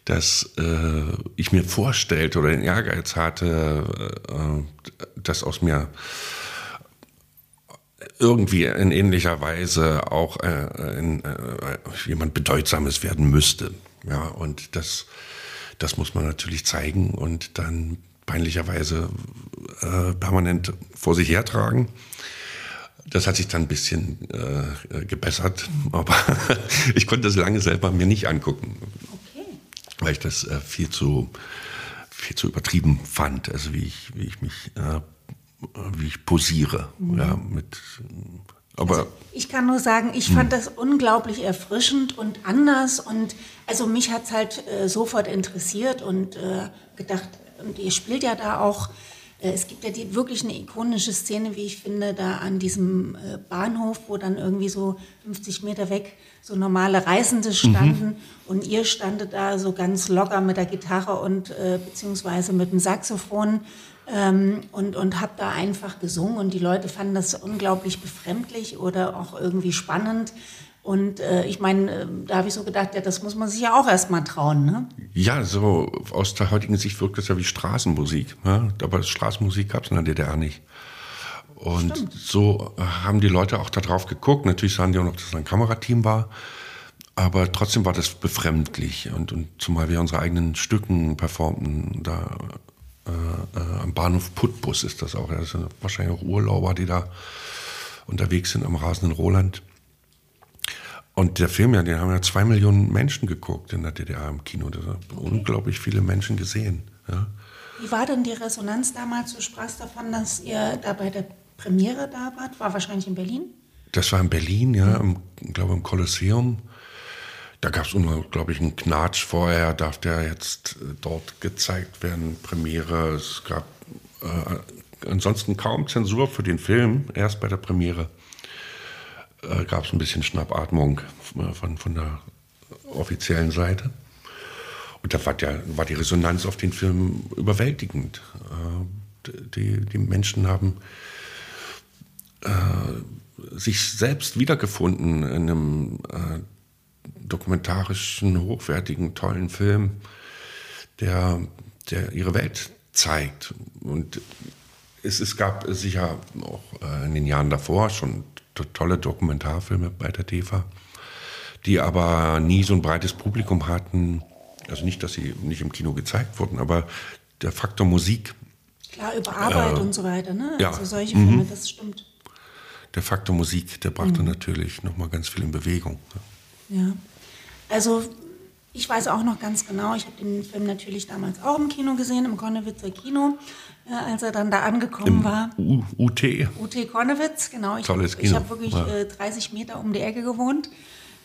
dass äh, ich mir vorstellte oder den Ehrgeiz hatte, äh, dass aus mir irgendwie in ähnlicher Weise auch äh, in, äh, jemand Bedeutsames werden müsste. Ja, und das, das muss man natürlich zeigen und dann peinlicherweise äh, permanent vor sich hertragen. Das hat sich dann ein bisschen äh, gebessert, aber ich konnte das lange selber mir nicht angucken, okay. weil ich das äh, viel zu viel zu übertrieben fand, also wie ich wie ich mich äh, wie ich posiere. Mhm. Ja, mit, aber also ich kann nur sagen, ich fand hm. das unglaublich erfrischend und anders und also mich hat es halt äh, sofort interessiert und äh, gedacht, und ihr spielt ja da auch, äh, es gibt ja die, wirklich eine ikonische Szene, wie ich finde, da an diesem äh, Bahnhof, wo dann irgendwie so 50 Meter weg so normale Reisende mhm. standen mhm. und ihr standet da so ganz locker mit der Gitarre und äh, beziehungsweise mit dem Saxophon ähm, und, und habe da einfach gesungen und die Leute fanden das unglaublich befremdlich oder auch irgendwie spannend. Und äh, ich meine, äh, da habe ich so gedacht, ja, das muss man sich ja auch erstmal trauen. Ne? Ja, so aus der heutigen Sicht wirkt das ja wie Straßenmusik. Ne? Aber Straßenmusik gab es in der DDR nicht. Und Stimmt. so haben die Leute auch darauf geguckt. Natürlich sahen die auch noch, dass es ein Kamerateam war. Aber trotzdem war das befremdlich. Und, und zumal wir unsere eigenen Stücken performten, da äh, äh, am Bahnhof Putbus ist das auch. Das sind wahrscheinlich auch Urlauber, die da unterwegs sind am rasenden Roland. Und der Film, ja, den haben ja zwei Millionen Menschen geguckt in der DDR im Kino. Da haben okay. unglaublich viele Menschen gesehen. Ja. Wie war denn die Resonanz damals? Du sprachst davon, dass ihr da bei der Premiere da wart. War wahrscheinlich in Berlin? Das war in Berlin, ja, im, ich glaube im Kolosseum. Da gab es unglaublich einen Knatsch vorher, darf der jetzt äh, dort gezeigt werden, Premiere. Es gab äh, ansonsten kaum Zensur für den Film, erst bei der Premiere äh, gab es ein bisschen Schnappatmung äh, von, von der offiziellen Seite. Und da war, der, war die Resonanz auf den Film überwältigend. Äh, die, die Menschen haben äh, sich selbst wiedergefunden in einem äh, dokumentarischen, hochwertigen, tollen Film, der, der ihre Welt zeigt. Und es, es gab sicher auch äh, in den Jahren davor schon tolle Dokumentarfilme bei der DEFA, die aber nie so ein breites Publikum hatten. Also nicht, dass sie nicht im Kino gezeigt wurden, aber der Faktor Musik. Klar, über Arbeit äh, und so weiter, ne? Ja. Also solche Filme, mhm. das stimmt. Der Faktor Musik, der brachte mhm. natürlich nochmal ganz viel in Bewegung. Ja. Also Ich weiß auch noch ganz genau, ich habe den Film natürlich damals auch im Kino gesehen, im Konnewitzer Kino, äh, als er dann da angekommen Im war. U UT. UT Konnewitz, genau. Ich, Tolles Ich Kino. habe wirklich Ja. äh, 30 Meter um die Ecke gewohnt.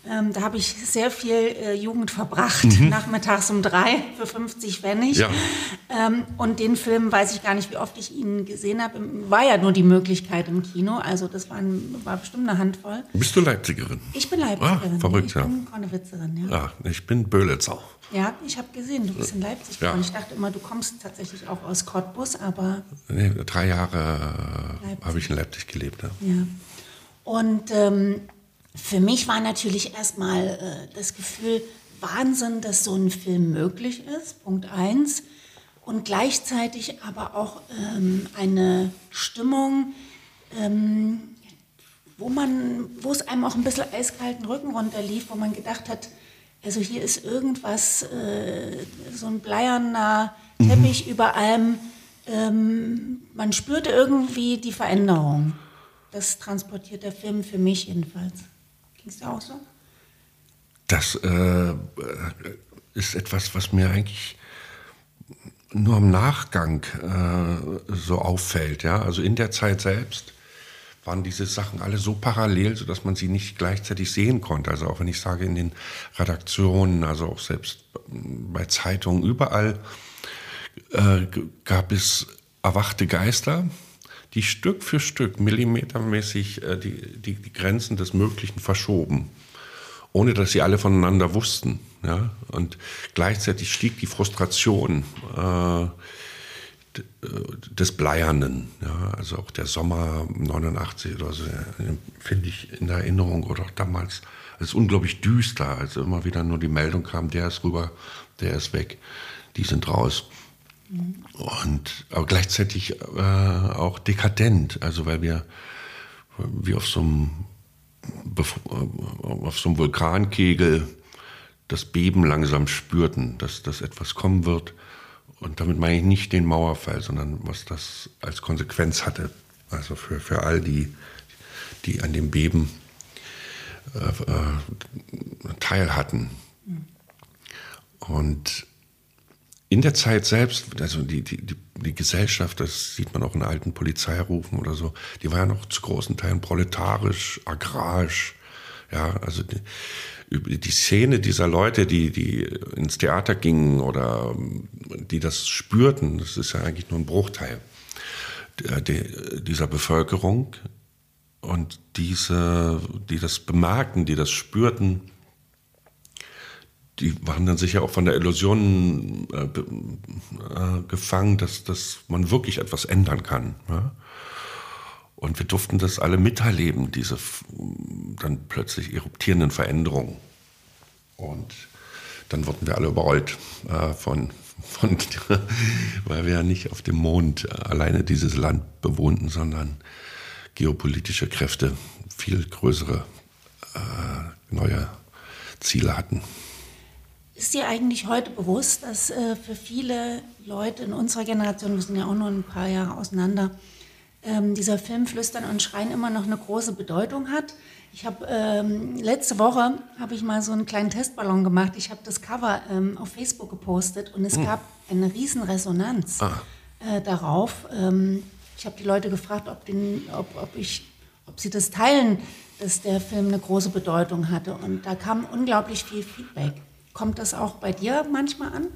Ähm, da habe ich sehr viel äh, Jugend verbracht, nachmittags um drei für 50 Pfennig. Mhm. Ja. Ähm, und den Film weiß ich gar nicht, wie oft ich ihn gesehen habe. War ja nur die Möglichkeit im Kino, also das war, ein, war bestimmt eine Handvoll. Bist du Leipzigerin? Ich bin Leipzigerin. Ah, verrückt, ich ja. bin Konnewitzerin, ja. Ja, ich bin Böhlitzer. Ja, ich habe gesehen, du bist in Leipzig Ja. Ich dachte immer, du kommst tatsächlich auch aus Cottbus, aber Nee, drei Jahre äh, habe ich in Leipzig gelebt. Ja. ja. Und ähm, für mich war natürlich erstmal äh, das Gefühl, Wahnsinn, dass so ein Film möglich ist, Punkt eins. Und gleichzeitig aber auch ähm, eine Stimmung, ähm, wo man, wo es einem auch ein bisschen eiskalten Rücken runterlief, wo man gedacht hat, also hier ist irgendwas, äh, so ein bleierner Teppich über allem. Ähm, man spürte irgendwie die Veränderung. Das transportiert der Film für mich jedenfalls. Ging es dir auch so? Das äh, ist etwas, was mir eigentlich nur im Nachgang äh, so auffällt. Ja? Also in der Zeit selbst waren diese Sachen alle so parallel, sodass man sie nicht gleichzeitig sehen konnte. Also auch wenn ich sage, in den Redaktionen, also auch selbst bei Zeitungen, überall äh, gab es erwachte Geister, die Stück für Stück millimetermäßig äh, die, die, die Grenzen des Möglichen verschoben ohne dass sie alle voneinander wussten. Ja? Und gleichzeitig stieg die Frustration äh, äh, des Bleiernen. Ja? Also auch der Sommer 89 oder so, finde ich in der Erinnerung oder auch damals als unglaublich düster, als immer wieder nur die Meldung kam, der ist rüber, der ist weg, die sind raus. Und aber gleichzeitig äh, auch dekadent, also weil wir wie auf so einem äh, auf so einem Vulkankegel das Beben langsam spürten, dass, dass etwas kommen wird. Und damit meine ich nicht den Mauerfall, sondern was das als Konsequenz hatte. Also für, für all die, die an dem Beben äh, äh, teil hatten. Und in der Zeit selbst, also die, die, die, Gesellschaft, das sieht man auch in alten Polizeirufen oder so, die war ja noch zu großen Teilen proletarisch, agrarisch. Ja, also die, die Szene dieser Leute, die, die ins Theater gingen oder die das spürten, das ist ja eigentlich nur ein Bruchteil dieser Bevölkerung. Und diese, die das bemerkten, die das spürten, die waren dann sicher auch von der Illusion äh, äh, gefangen, dass, dass man wirklich etwas ändern kann. Ja? Und wir durften das alle miterleben, diese dann plötzlich eruptierenden Veränderungen. Und dann wurden wir alle überrollt äh, von, von weil wir ja nicht auf dem Mond äh, alleine dieses Land bewohnten, sondern geopolitische Kräfte viel größere äh, neue Ziele hatten. Ist dir eigentlich heute bewusst, dass äh, für viele Leute in unserer Generation, wir sind ja auch nur ein paar Jahre auseinander, ähm, dieser Film Flüstern und Schreien immer noch eine große Bedeutung hat? Ich habe ähm, letzte Woche habe ich mal so einen kleinen Testballon gemacht. Ich habe das Cover ähm, auf Facebook gepostet und es gab eine riesen Resonanz äh, darauf. Ähm, ich habe die Leute gefragt, ob, den, ob, ob, ich, ob sie das teilen, dass der Film eine große Bedeutung hatte. Und da kam unglaublich viel Feedback. Kommt das auch bei dir manchmal an?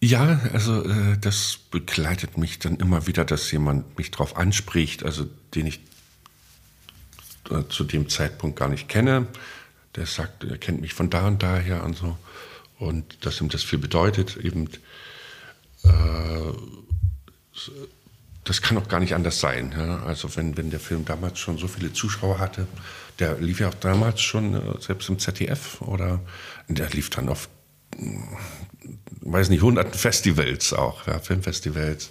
Ja, also äh, das begleitet mich dann immer wieder, dass jemand mich darauf anspricht, also den ich äh, zu dem Zeitpunkt gar nicht kenne. Der sagt, er kennt mich von da und daher und so. Und dass ihm das viel bedeutet, eben, äh, das kann auch gar nicht anders sein. Ja? Also wenn, wenn der Film damals schon so viele Zuschauer hatte, der lief ja auch damals schon äh, selbst im ZDF oder der lief dann auf, hm, weiß nicht, hunderten Festivals auch, ja, Filmfestivals,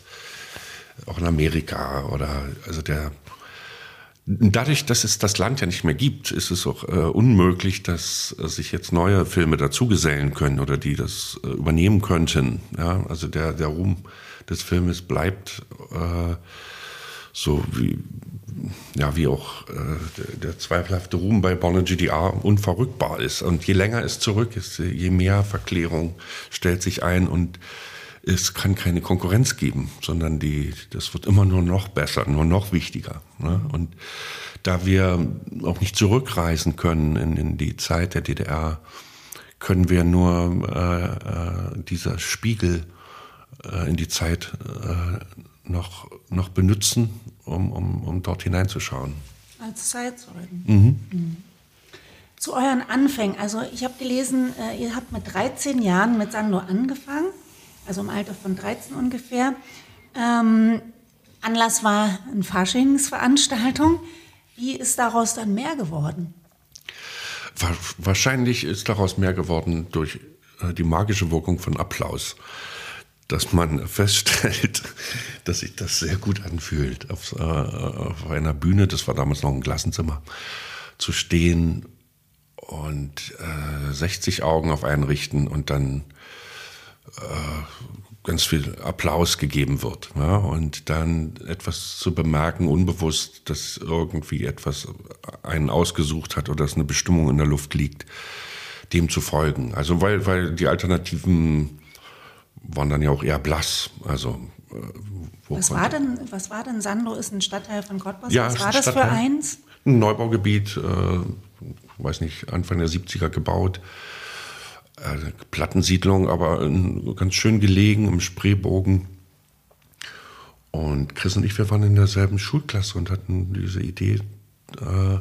auch in Amerika oder also der Dadurch, dass es das Land ja nicht mehr gibt, ist es auch äh, unmöglich, dass äh, sich jetzt neue Filme dazugesellen können oder die das äh, übernehmen könnten. Ja? Also der, der Ruhm des Filmes bleibt äh, so wie, ja, wie auch äh, der, der, zweifelhafte Ruhm bei Bonner GDR unverrückbar ist. Und je länger es zurück ist, je mehr Verklärung stellt sich ein und es kann keine Konkurrenz geben, sondern die, das wird immer nur noch besser, nur noch wichtiger. Ne? Und da wir auch nicht zurückreisen können in, in die Zeit der DDR, können wir nur äh, äh, dieser Spiegel äh, in die Zeit äh, noch, noch benutzen, um, um, um dort hineinzuschauen. Als Zeitzeugen. Mhm. Mhm. Zu euren Anfängen. Also ich habe gelesen, äh, ihr habt mit 13 Jahren mit Sando angefangen, also im Alter von 13 ungefähr. Ähm, Anlass war eine Faschingsveranstaltung. Wie ist daraus dann mehr geworden? Wahrscheinlich ist daraus mehr geworden durch äh, die magische Wirkung von Applaus. Dass man feststellt, dass sich das sehr gut anfühlt, auf, äh, auf einer Bühne, das war damals noch ein Klassenzimmer, zu stehen und äh, 60 Augen auf einen richten und dann äh, ganz viel Applaus gegeben wird. Ja, und dann etwas zu bemerken, unbewusst, dass irgendwie etwas einen ausgesucht hat oder dass eine Bestimmung in der Luft liegt, dem zu folgen. Also weil, weil die Alternativen waren dann ja auch eher blass. Also äh, was war denn, was war denn Sando? Ist ein Stadtteil von Cottbus. Ja, was war das Stadtteil, für eins? Ein Neubaugebiet, äh, weiß nicht, Anfang der 70er gebaut äh, Plattensiedlung, aber ganz schön gelegen im Spreebogen. Und Chris und ich, wir waren in derselben Schulklasse und hatten diese Idee, äh,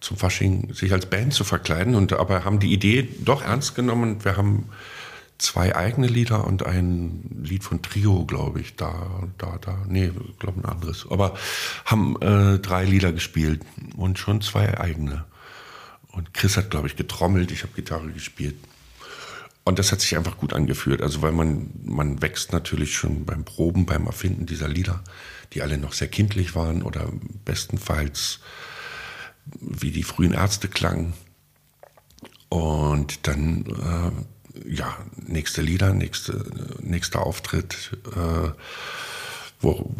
zum Fasching sich als Band zu verkleiden. Und aber haben die Idee doch ernst genommen. Wir haben zwei eigene Lieder und ein Lied von Trio, glaube ich, da, da, da, nee, glaube ein anderes. Aber haben äh, drei Lieder gespielt und schon zwei eigene. Und Chris hat, glaube ich, getrommelt, ich habe Gitarre gespielt. Und das hat sich einfach gut angeführt. Also weil man, man wächst natürlich schon beim Proben, beim Erfinden dieser Lieder, die alle noch sehr kindlich waren oder bestenfalls wie die frühen Ärzte klangen. Und dann, äh, ja, nächste Lieder, nächste, nächster Auftritt. Äh, wo,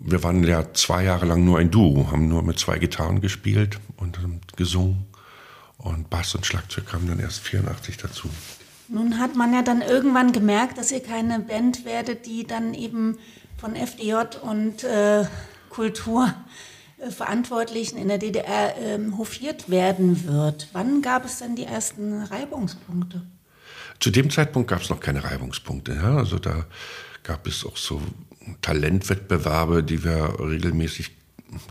wir waren ja zwei Jahre lang nur ein Duo, haben nur mit zwei Gitarren gespielt und gesungen. Und Bass und Schlagzeug kamen dann erst 84 dazu. Nun hat man ja dann irgendwann gemerkt, dass ihr keine Band werdet, die dann eben von FDJ und äh, Kulturverantwortlichen in der DDR äh, hofiert werden wird. Wann gab es denn die ersten Reibungspunkte? Zu dem Zeitpunkt gab es noch keine Reibungspunkte. Ja? Also da gab es auch so Talentwettbewerbe, die wir regelmäßig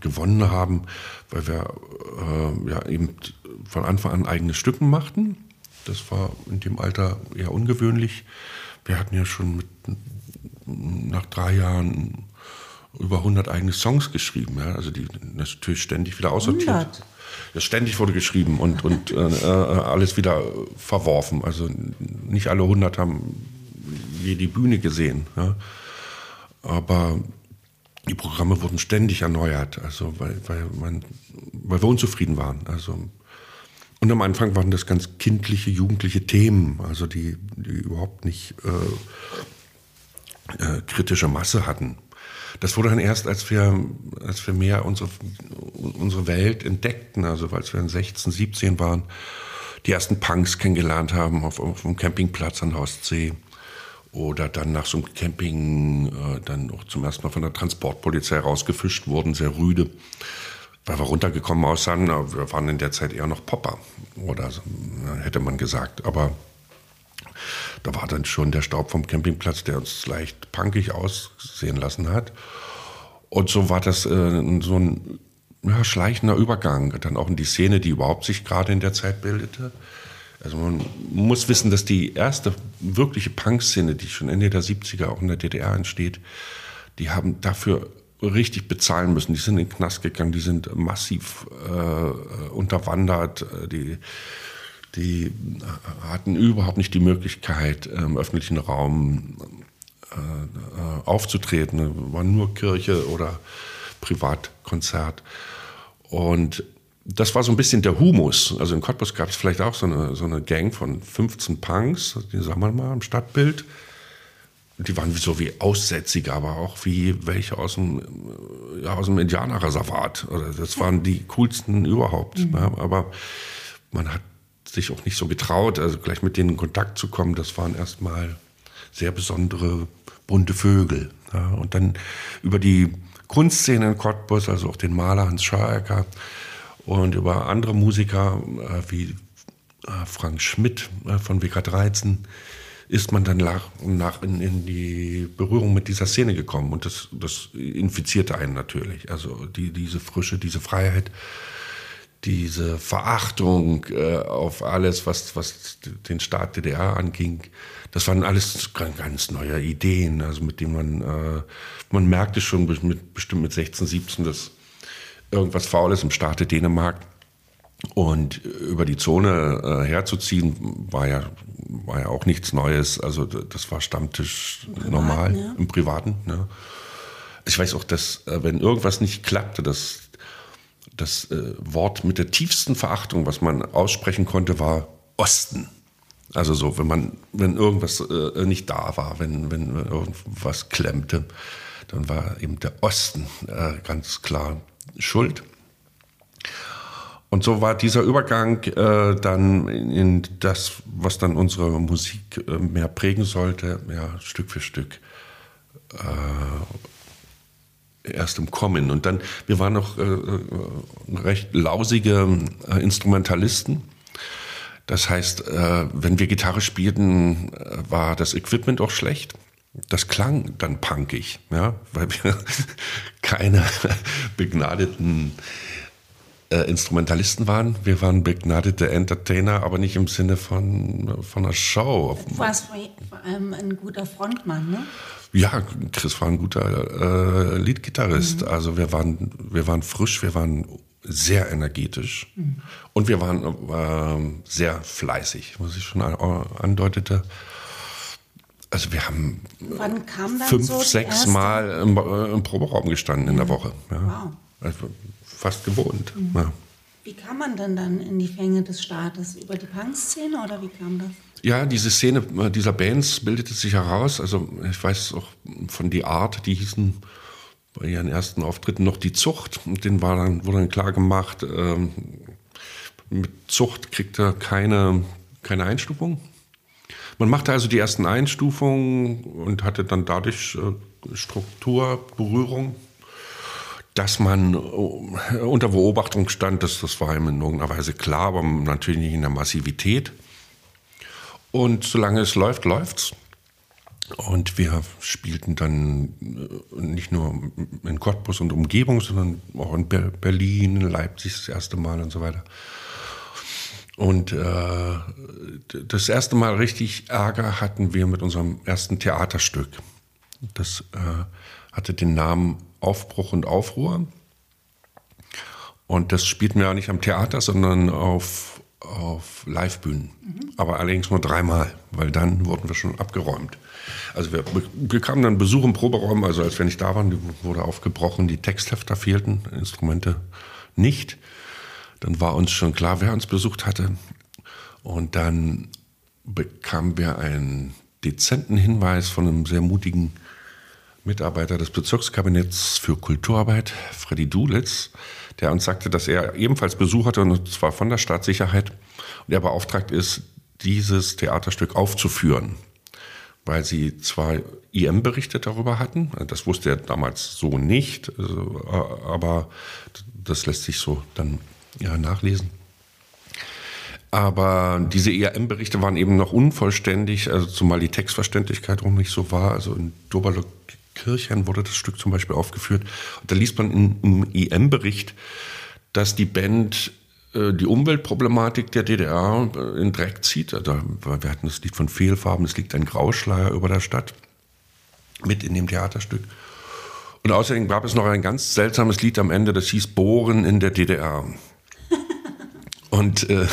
gewonnen haben, weil wir äh, ja eben von Anfang an eigene Stücken machten das war in dem Alter eher ungewöhnlich. Wir hatten ja schon mit, nach drei Jahren über 100 eigene Songs geschrieben. Ja? Also die natürlich ständig wieder aussortiert. 100? Ständig wurde geschrieben und, und äh, äh, alles wieder verworfen. Also nicht alle 100 haben je die Bühne gesehen. Ja? Aber die Programme wurden ständig erneuert, also weil, weil, man, weil wir unzufrieden waren. Also und am Anfang waren das ganz kindliche, jugendliche Themen, also die, die überhaupt nicht äh, äh, kritische Masse hatten. Das wurde dann erst, als wir, als wir mehr unsere, unsere Welt entdeckten, also als wir in 16, 17 waren, die ersten Punks kennengelernt haben auf, auf einem Campingplatz an der Ostsee oder dann nach so einem Camping äh, dann auch zum ersten Mal von der Transportpolizei rausgefischt wurden, sehr rüde weil wir runtergekommen aussahen, wir waren in der Zeit eher noch Popper oder so, hätte man gesagt. Aber da war dann schon der Staub vom Campingplatz, der uns leicht punkig aussehen lassen hat. Und so war das äh, so ein ja, schleichender Übergang, dann auch in die Szene, die überhaupt sich gerade in der Zeit bildete. Also man muss wissen, dass die erste wirkliche Punk-Szene, die schon Ende der 70er auch in der DDR entsteht, die haben dafür richtig bezahlen müssen. Die sind in den Knast gegangen, die sind massiv äh, unterwandert, die, die hatten überhaupt nicht die Möglichkeit, im öffentlichen Raum äh, aufzutreten. War nur Kirche oder Privatkonzert. Und das war so ein bisschen der Humus. Also in Cottbus gab es vielleicht auch so eine, so eine Gang von 15 Punks, die sagen wir mal im Stadtbild die waren so wie Aussätzige, aber auch wie welche aus dem ja, aus dem Indianerreservat. Das waren die coolsten überhaupt. Mhm. Ja, aber man hat sich auch nicht so getraut, also gleich mit denen in Kontakt zu kommen. Das waren erstmal sehr besondere bunte Vögel. Ja, und dann über die Kunstszene in Cottbus, also auch den Maler Hans Schaecker und über andere Musiker äh, wie äh, Frank Schmidt äh, von WK13 ist man dann nach und nach in, in, die Berührung mit dieser Szene gekommen. Und das, das infizierte einen natürlich. Also die, diese Frische, diese Freiheit, diese Verachtung äh, auf alles, was, was den Staat DDR anging, das waren alles ganz neue Ideen, also mit denen man, äh, man merkte schon mit, bestimmt mit 16, 17, dass irgendwas Faules im Staate Dänemark und über die Zone äh, herzuziehen, war ja, war ja auch nichts Neues. Also das war Stammtisch Im Privaten, normal ja. im Privaten. Ne? Ich weiß auch, dass äh, wenn irgendwas nicht klappte, das, das äh, Wort mit der tiefsten Verachtung, was man aussprechen konnte, war Osten. Also so, wenn man, wenn irgendwas äh, nicht da war, wenn, wenn irgendwas klemmte, dann war eben der Osten äh, ganz klar schuld. Und so war dieser Übergang äh, dann in das, was dann unsere Musik äh, mehr prägen sollte, ja, Stück für Stück äh, erst im Kommen. Und dann, wir waren noch äh, äh, recht lausige äh, Instrumentalisten. Das heißt, wenn wir Gitarre spielten, war das Equipment auch schlecht. Das klang dann punkig, ja, weil wir keine begnadeten äh, Instrumentalisten waren. Wir waren begnadete Entertainer, aber nicht im Sinne von, von einer Show. Du warst vor allem ein guter Frontmann, ne? Ja, Chris war ein guter äh, Leadgitarrist. Mhm. Also wir waren, wir waren frisch, wir waren sehr energetisch mhm. und wir waren äh, sehr fleißig, was ich schon andeutete. Also wir haben fünf, so sechs Mal im, äh, im, Proberaum gestanden in der mhm. Woche. Ja. Wow. Also fast gewohnt. Mhm. Ja. Wie kam man denn dann in die Fänge des Staates? Über die Punk-Szene oder wie kam das? Ja, diese Szene äh, dieser Bands bildete sich heraus. Also ich weiß auch von die Art, die hießen bei ihren ersten Auftritten noch die Zucht. Und denen war dann, wurde dann klar gemacht, ähm, mit Zucht kriegt er keine, keine Einstufung. Man machte also die ersten Einstufungen und hatte dann dadurch äh, Struktur, Berührung dass man äh, unter Beobachtung stand, das, das war ihm in irgendeiner Weise klar, aber natürlich nicht in der Massivität. Und solange es läuft, läuft's. Und wir spielten dann äh, nicht nur in Cottbus und Umgebung, sondern auch in Berlin, in Leipzig das erste Mal und so weiter. Und äh, das erste Mal richtig Ärger hatten wir mit unserem ersten Theaterstück. Das äh, hatte den Namen Aufbruch und Aufruhr. Und das spielten wir ja nicht am Theater, sondern auf, auf Livebühnen. Mhm. Aber allerdings nur dreimal, weil dann wurden wir schon abgeräumt. Also wir bekamen dann Besuch im Proberaum, also als wir nicht da waren, wurde aufgebrochen, die Texthefter fehlten, Instrumente nicht. Dann war uns schon klar, wer uns besucht hatte. Und dann bekamen wir einen dezenten Hinweis von einem sehr mutigen Mitarbeiter des Bezirkskabinetts für Kulturarbeit, Freddy Dulitz, der uns sagte, dass er ebenfalls Besuch hatte, und zwar von der Staatssicherheit, und er beauftragt ist, dieses Theaterstück aufzuführen, weil sie zwar IM-Berichte darüber hatten, das wusste er damals so nicht, also, aber das lässt sich so dann ja, nachlesen. Aber diese ERM-Berichte waren eben noch unvollständig, also zumal die Textverständlichkeit auch nicht so war. Also in Doberlock Kirchherrn wurde das Stück zum Beispiel aufgeführt. Und da liest man in, im EM-Bericht, dass die Band äh, die Umweltproblematik der DDR äh, in Dreck zieht. Also, wir hatten das Lied von Fehlfarben, es liegt ein Grauschleier über der Stadt, mit in dem Theaterstück. Und außerdem gab es noch ein ganz seltsames Lied am Ende, das hieß Bohren in der DDR. Und äh,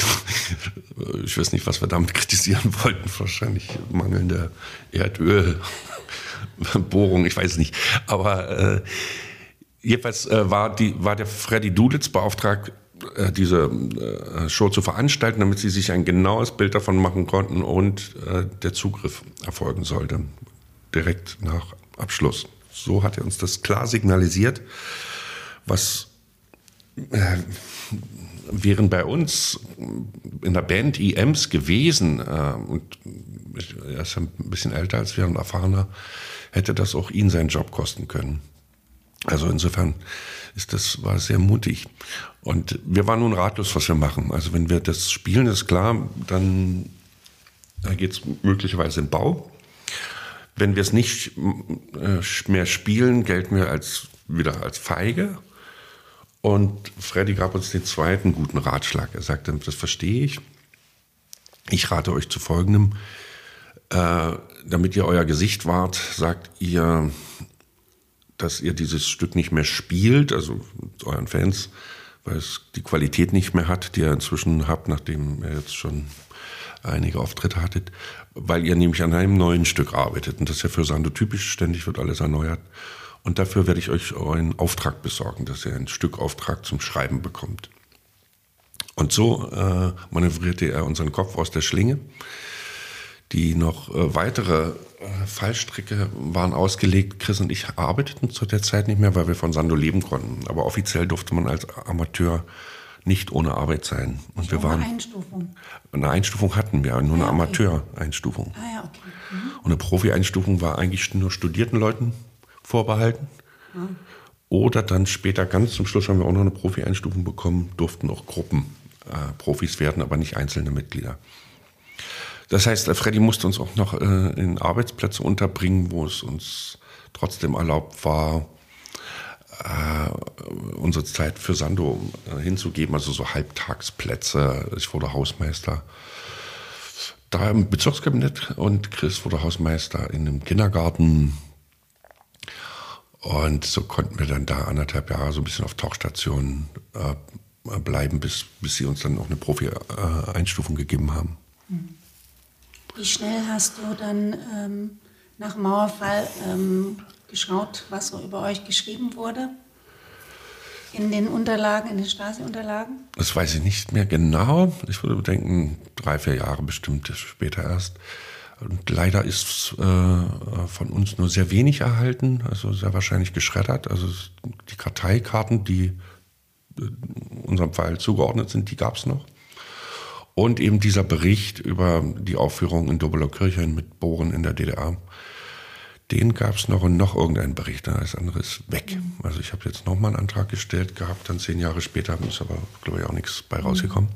ich weiß nicht, was wir damit kritisieren wollten. Wahrscheinlich mangelnde Erdöl. Bohrung, ich weiß nicht. Aber äh, jedenfalls äh, war, die, war der Freddy Duditz beauftragt, äh, diese äh, Show zu veranstalten, damit sie sich ein genaues Bild davon machen konnten und äh, der Zugriff erfolgen sollte, direkt nach Abschluss. So hat er uns das klar signalisiert. was äh, wären bei uns in der Band EMs gewesen, und er ist ein bisschen älter als wir und erfahrener, hätte das auch ihn seinen Job kosten können. Also insofern ist das war sehr mutig. Und wir waren nun ratlos, was wir machen. Also wenn wir das spielen, ist klar, dann geht es möglicherweise in Bau. Wenn wir es nicht äh, mehr spielen, gelten wir als, wieder als feige. Und Freddy gab uns den zweiten guten Ratschlag. Er sagte, das verstehe ich. Ich rate euch zu folgendem. Äh, damit ihr euer Gesicht wahrt, sagt ihr, dass ihr dieses Stück nicht mehr spielt, also euren Fans, weil es die Qualität nicht mehr hat, die ihr inzwischen habt, nachdem ihr jetzt schon einige Auftritte hattet, weil ihr nämlich an einem neuen Stück arbeitet. Und das ist ja für Sando typisch, ständig wird alles erneuert. Und dafür werde ich euch einen Auftrag besorgen, dass ihr einen Stückauftrag zum Schreiben bekommt. Und so äh, manövrierte er unseren Kopf aus der Schlinge. Die noch äh, weitere äh, Fallstricke waren ausgelegt. Chris und ich arbeiteten zu der Zeit nicht mehr, weil wir von Sando leben konnten. Aber offiziell durfte man als Amateur nicht ohne Arbeit sein. Und wir waren. Eine Einstufung. Eine Einstufung hatten wir, nur eine ja, okay. Amateur-Einstufung. Ah, ja, okay. Mhm. Und eine Profi-Einstufung war eigentlich nur studierten Leuten vorbehalten. Mhm. Oder dann später, ganz zum Schluss, haben wir auch noch eine Profi-Einstufung bekommen, durften auch Gruppen äh, Profis werden, aber nicht einzelne Mitglieder. Das heißt, Freddy musste uns auch noch äh, in Arbeitsplätze unterbringen, wo es uns trotzdem erlaubt war, äh, unsere Zeit für Sando äh, hinzugeben, also so Halbtagsplätze. Ich wurde Hausmeister da im Bezirkskabinett und Chris wurde Hausmeister in einem Kindergarten. Und so konnten wir dann da anderthalb Jahre so ein bisschen auf Tauchstationen äh, bleiben, bis, bis sie uns dann auch eine Profi-Einstufung gegeben haben. Wie schnell hast du dann ähm, nach Mauerfall ähm, geschaut, was so über euch geschrieben wurde? In den Unterlagen, in den Stasi-Unterlagen? Das weiß ich nicht mehr genau. Ich würde denken, drei, vier Jahre bestimmt später erst. Und leider ist äh, von uns nur sehr wenig erhalten, also sehr wahrscheinlich geschreddert. Also die Karteikarten, die äh, unserem Fall zugeordnet sind, die gab es noch. Und eben dieser Bericht über die Aufführung in Dobeler-Kirchen mit Bohren in der DDR den gab es noch und noch irgendeinen Bericht. Das andere ist weg. Mhm. Also ich habe jetzt nochmal einen Antrag gestellt gehabt, dann zehn Jahre später ist aber, glaube ich, auch nichts bei mhm. rausgekommen.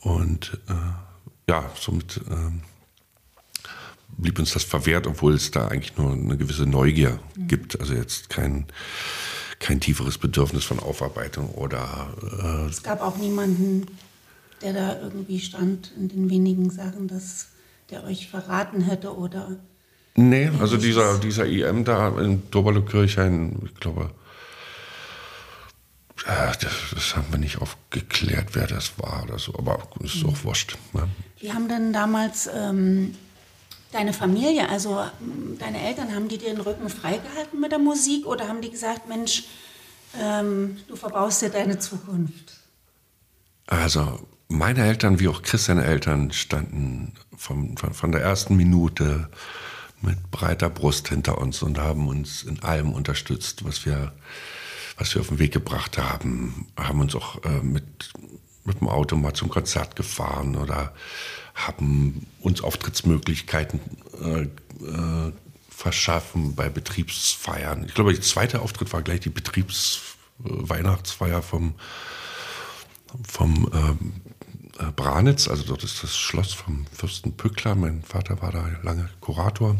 Und äh, ja, somit äh, blieb uns das verwehrt, obwohl es da eigentlich nur eine gewisse Neugier mhm. gibt. Also jetzt kein, kein tieferes Bedürfnis von Aufarbeitung oder. Äh, es gab auch niemanden, der da irgendwie stand in den wenigen Sachen, dass der euch verraten hätte oder Nee, also dieser, dieser IM da in Doberle-Kirchhain, ich glaube, das, das, haben wir nicht aufgeklärt, wer das war oder so, aber ist auch wurscht. Ne? Wie haben denn damals ähm, deine Familie, also deine Eltern, haben die dir den Rücken freigehalten mit der Musik oder haben die gesagt, Mensch, ähm, du verbaust dir deine Zukunft? Also meine Eltern wie auch Chris seine Eltern standen von, von, von der ersten Minute mit breiter Brust hinter uns und haben uns in allem unterstützt, was wir, was wir auf den Weg gebracht haben. Haben uns auch äh, mit, mit dem Auto mal zum Konzert gefahren oder haben uns Auftrittsmöglichkeiten äh, äh, verschaffen bei Betriebsfeiern. Ich glaube, der zweite Auftritt war gleich die Betriebsweihnachtsfeier vom, vom ähm, äh, Branitz, also dort ist das Schloss vom Fürsten Pückler. Mein Vater war da lange Kurator.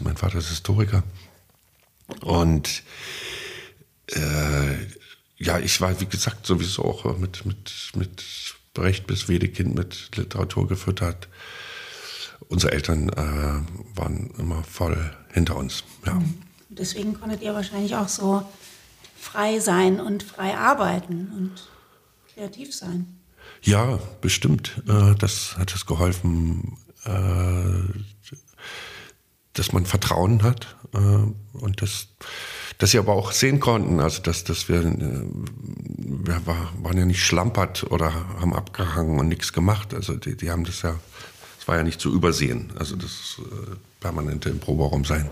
Mein Vater ist Historiker. Und äh, ja, ich war, wie gesagt, sowieso auch mit, mit, mit Brecht bis Wedekind mit Literatur gefüttert. Unsere Eltern äh, waren immer voll hinter uns. Ja. Mhm. Deswegen konntet ihr wahrscheinlich auch so frei sein und frei arbeiten und kreativ sein. Ja, bestimmt. Äh, das hat es geholfen, äh, dass man Vertrauen hat äh, und dass, dass sie aber auch sehen konnten, also dass, dass wir, wir waren ja nicht schlampert oder haben abgehangen und nichts gemacht. Also die, die haben das ja, es war ja nicht zu übersehen, also das permanente im Proberaum sein.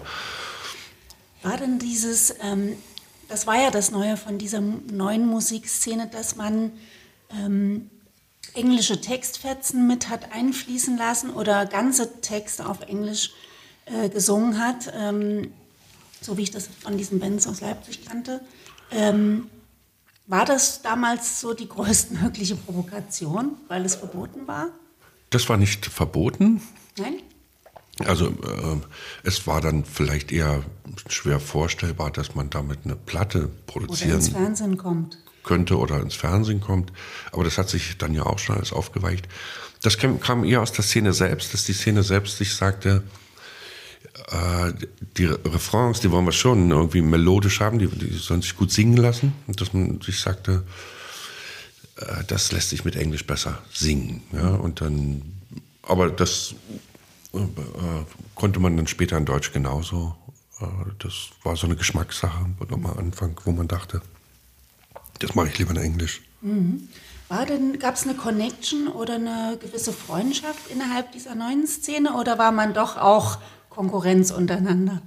War denn dieses ähm, das war ja das Neue von dieser neuen Musikszene, dass man ähm, englische Textfetzen mit hat einfließen lassen oder ganze Texte auf Englisch äh, gesungen hat, ähm, so wie ich das von diesen Bands aus Leipzig kannte. Ähm, war das damals so die größtmögliche Provokation, weil es verboten war? Das war nicht verboten. Nein? Also äh, es war dann vielleicht eher schwer vorstellbar, dass man damit eine Platte produzieren oder ins Fernsehen kommt. Könnte oder ins Fernsehen kommt. Aber das hat sich dann ja auch schon alles aufgeweicht. Das kam, kam eher aus der Szene selbst, dass die Szene selbst sich sagte, äh, die Refrains, die wollen wir schon irgendwie melodisch haben, die, die sollen sich gut singen lassen. Und dass man sich sagte, äh, das lässt sich mit Englisch besser singen. Ja? Und dann, aber das äh, konnte man dann später in Deutsch genauso. Äh, das war so eine Geschmackssache am Anfang, wo man dachte, das mache ich lieber in Englisch. Mhm. denn, gab es eine Connection oder eine gewisse Freundschaft innerhalb dieser neuen Szene oder war man doch auch Konkurrenz untereinander?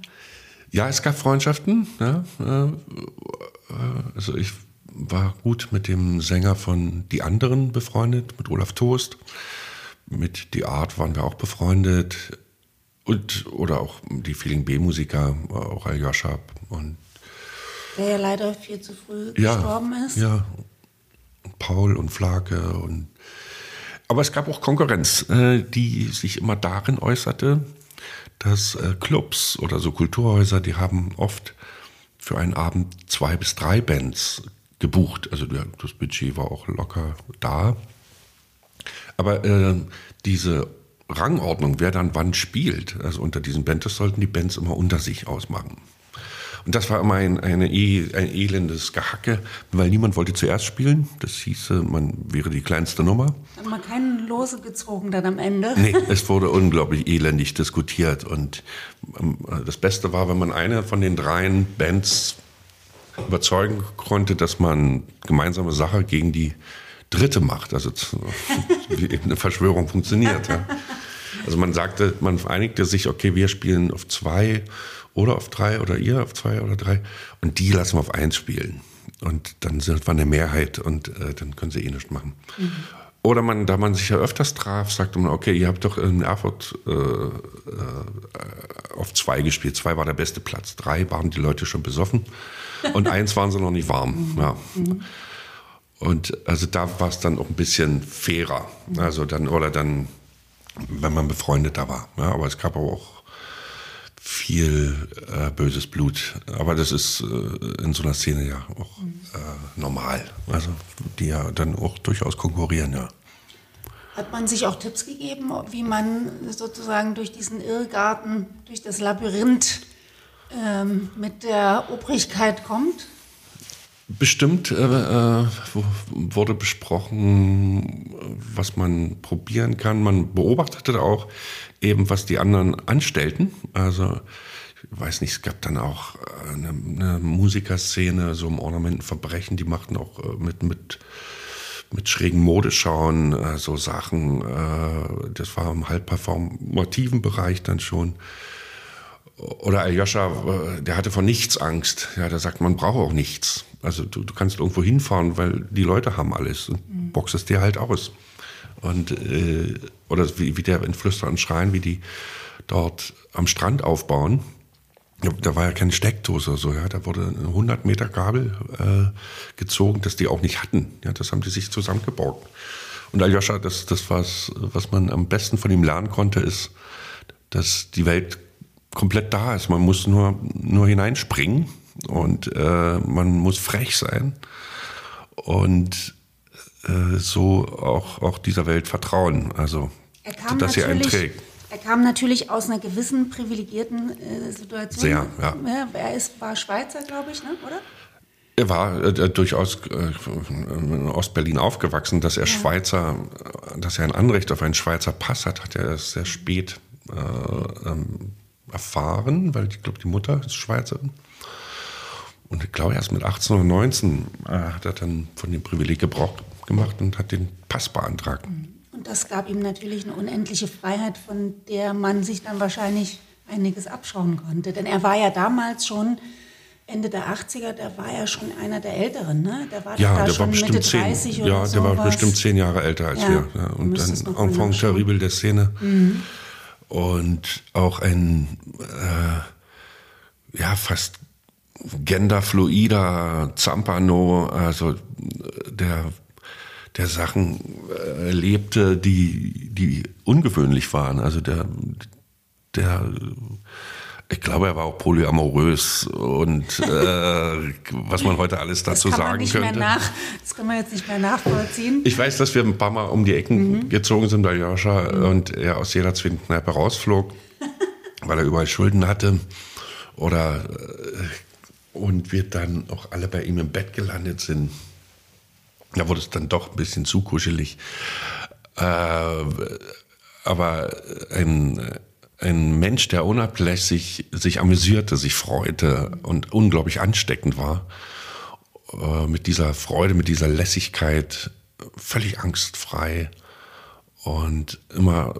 Ja, es gab Freundschaften. Ja, äh, also ich war gut mit dem Sänger von Die Anderen befreundet, mit Olaf Toast. Mit Die Art waren wir auch befreundet. Und, oder auch die vielen B-Musiker, auch Aljoscha und der ja leider viel zu früh ja, gestorben ist. Ja, Paul und Flake und aber es gab auch Konkurrenz, äh, die sich immer darin äußerte, dass äh, Clubs oder so Kulturhäuser, die haben oft für einen Abend zwei bis drei Bands gebucht. Also das Budget war auch locker da. Aber äh, diese Rangordnung, wer dann wann spielt, also unter diesen Bands, das sollten die Bands immer unter sich ausmachen. Und das war immer ein, eine, ein elendes Gehacke, weil niemand wollte zuerst spielen. Das hieße, man wäre die kleinste Nummer. Hat man keinen Lose gezogen dann am Ende? Nee, es wurde unglaublich elendig diskutiert. Und ähm, das Beste war, wenn man eine von den dreien Bands überzeugen konnte, dass man gemeinsame Sache gegen die dritte macht. Also wie eben eine Verschwörung funktioniert. Ja. Also man sagte, man einigte sich, okay, wir spielen auf zwei oder auf drei oder ihr auf zwei oder drei und die lassen wir auf eins spielen. Und dann sind wir eine Mehrheit und äh, dann können sie eh nichts machen. Mhm. Oder man, da man sich ja öfters traf, sagte man, okay, ihr habt doch in Erfurt äh, äh, auf zwei gespielt. Zwei war der beste Platz. Drei waren die Leute schon besoffen und eins waren sie noch nicht warm. Mhm. Ja. Mhm. Und also da war es dann auch ein bisschen fairer. Also dann, oder dann, wenn man befreundeter war. Ja, aber es gab auch viel äh, böses Blut. Aber das ist äh, in so einer Szene ja auch äh, normal. Also die ja dann auch durchaus konkurrieren, ja. Hat man sich auch Tipps gegeben, wie man sozusagen durch diesen Irrgarten, durch das Labyrinth ähm, mit der Obrigkeit kommt? Bestimmt äh, äh wurde besprochen, was man probieren kann. Man beobachtete auch eben, was die anderen anstellten. Also ich weiß nicht, es gab dann auch äh, eine, eine Musikerszene, so im Ornamentenverbrechen, die machten auch äh, mit, mit, mit schrägen Modeschauen äh, so Sachen. Das war im halbperformativen Bereich dann schon. Oder Aljoscha, der hatte vor nichts Angst. Ja, der sagt, man braucht auch nichts. Also du, du kannst irgendwo hinfahren, weil die Leute haben alles und mhm. boxt es dir halt aus. Und, äh, oder wie, wie der in Flüster und Schreien, wie die dort am Strand aufbauen. Da war ja keine Steckdose oder so, ja. Da wurde 100 Meter Kabel äh, gezogen, das die auch nicht hatten. Ja, das haben die sich zusammengebaut. Und Aljoscha, das, das was, was man am besten von ihm lernen konnte, ist, dass die Welt komplett da ist. Man muss nur, nur hineinspringen und äh, man muss frech sein. Und äh, so auch, auch dieser Welt vertrauen, also dass sie einen trägt. Er kam natürlich aus einer gewissen privilegierten äh, Situation. Sehr, ja. ja. Er ist, war Schweizer, glaube ich, ne? oder? Er war äh, durchaus äh, in Ostberlin aufgewachsen, dass er ja. Schweizer, dass er ein Anrecht auf einen Schweizer Pass hat, hat er sehr spät äh, ähm, erfahren, weil ich glaube, die Mutter ist Schweizerin. Und ich glaube, erst mit 18 oder 19 äh, hat er dann von dem Privileg Gebrauch gemacht und hat den Pass beantragt. Und das gab ihm natürlich eine unendliche Freiheit, von der man sich dann wahrscheinlich einiges abschauen konnte. Denn er war ja damals schon Ende der 80er, der war ja schon einer der Älteren, ne? Der war ja, da der schon war bestimmt Mitte 30 zehn, Ja, der war bestimmt zehn Jahre älter als ja, wir. Ja. Und dann Enfant terrible der Szene. Mhm. Und auch ein, äh, ja, fast genderfluider Zampano, also der, der Sachen äh, lebte, die, die ungewöhnlich waren. Also der, der ich glaube, er war auch polyamorös und äh, was man heute alles dazu sagen könnte. Nach, das kann man jetzt nicht mehr nachvollziehen. Ich weiß, dass wir ein paar Mal um die Ecken mhm. gezogen sind bei Joscha mhm. und er aus jeder Zwingenkneipe rausflog, weil er überall Schulden hatte. Oder äh, und wir dann auch alle bei ihm im Bett gelandet sind. Da wurde es dann doch ein bisschen zu kuschelig. Äh, aber ein ein Mensch, der unablässig sich amüsierte, sich freute und unglaublich ansteckend war. Äh, mit dieser Freude, mit dieser Lässigkeit, völlig angstfrei und immer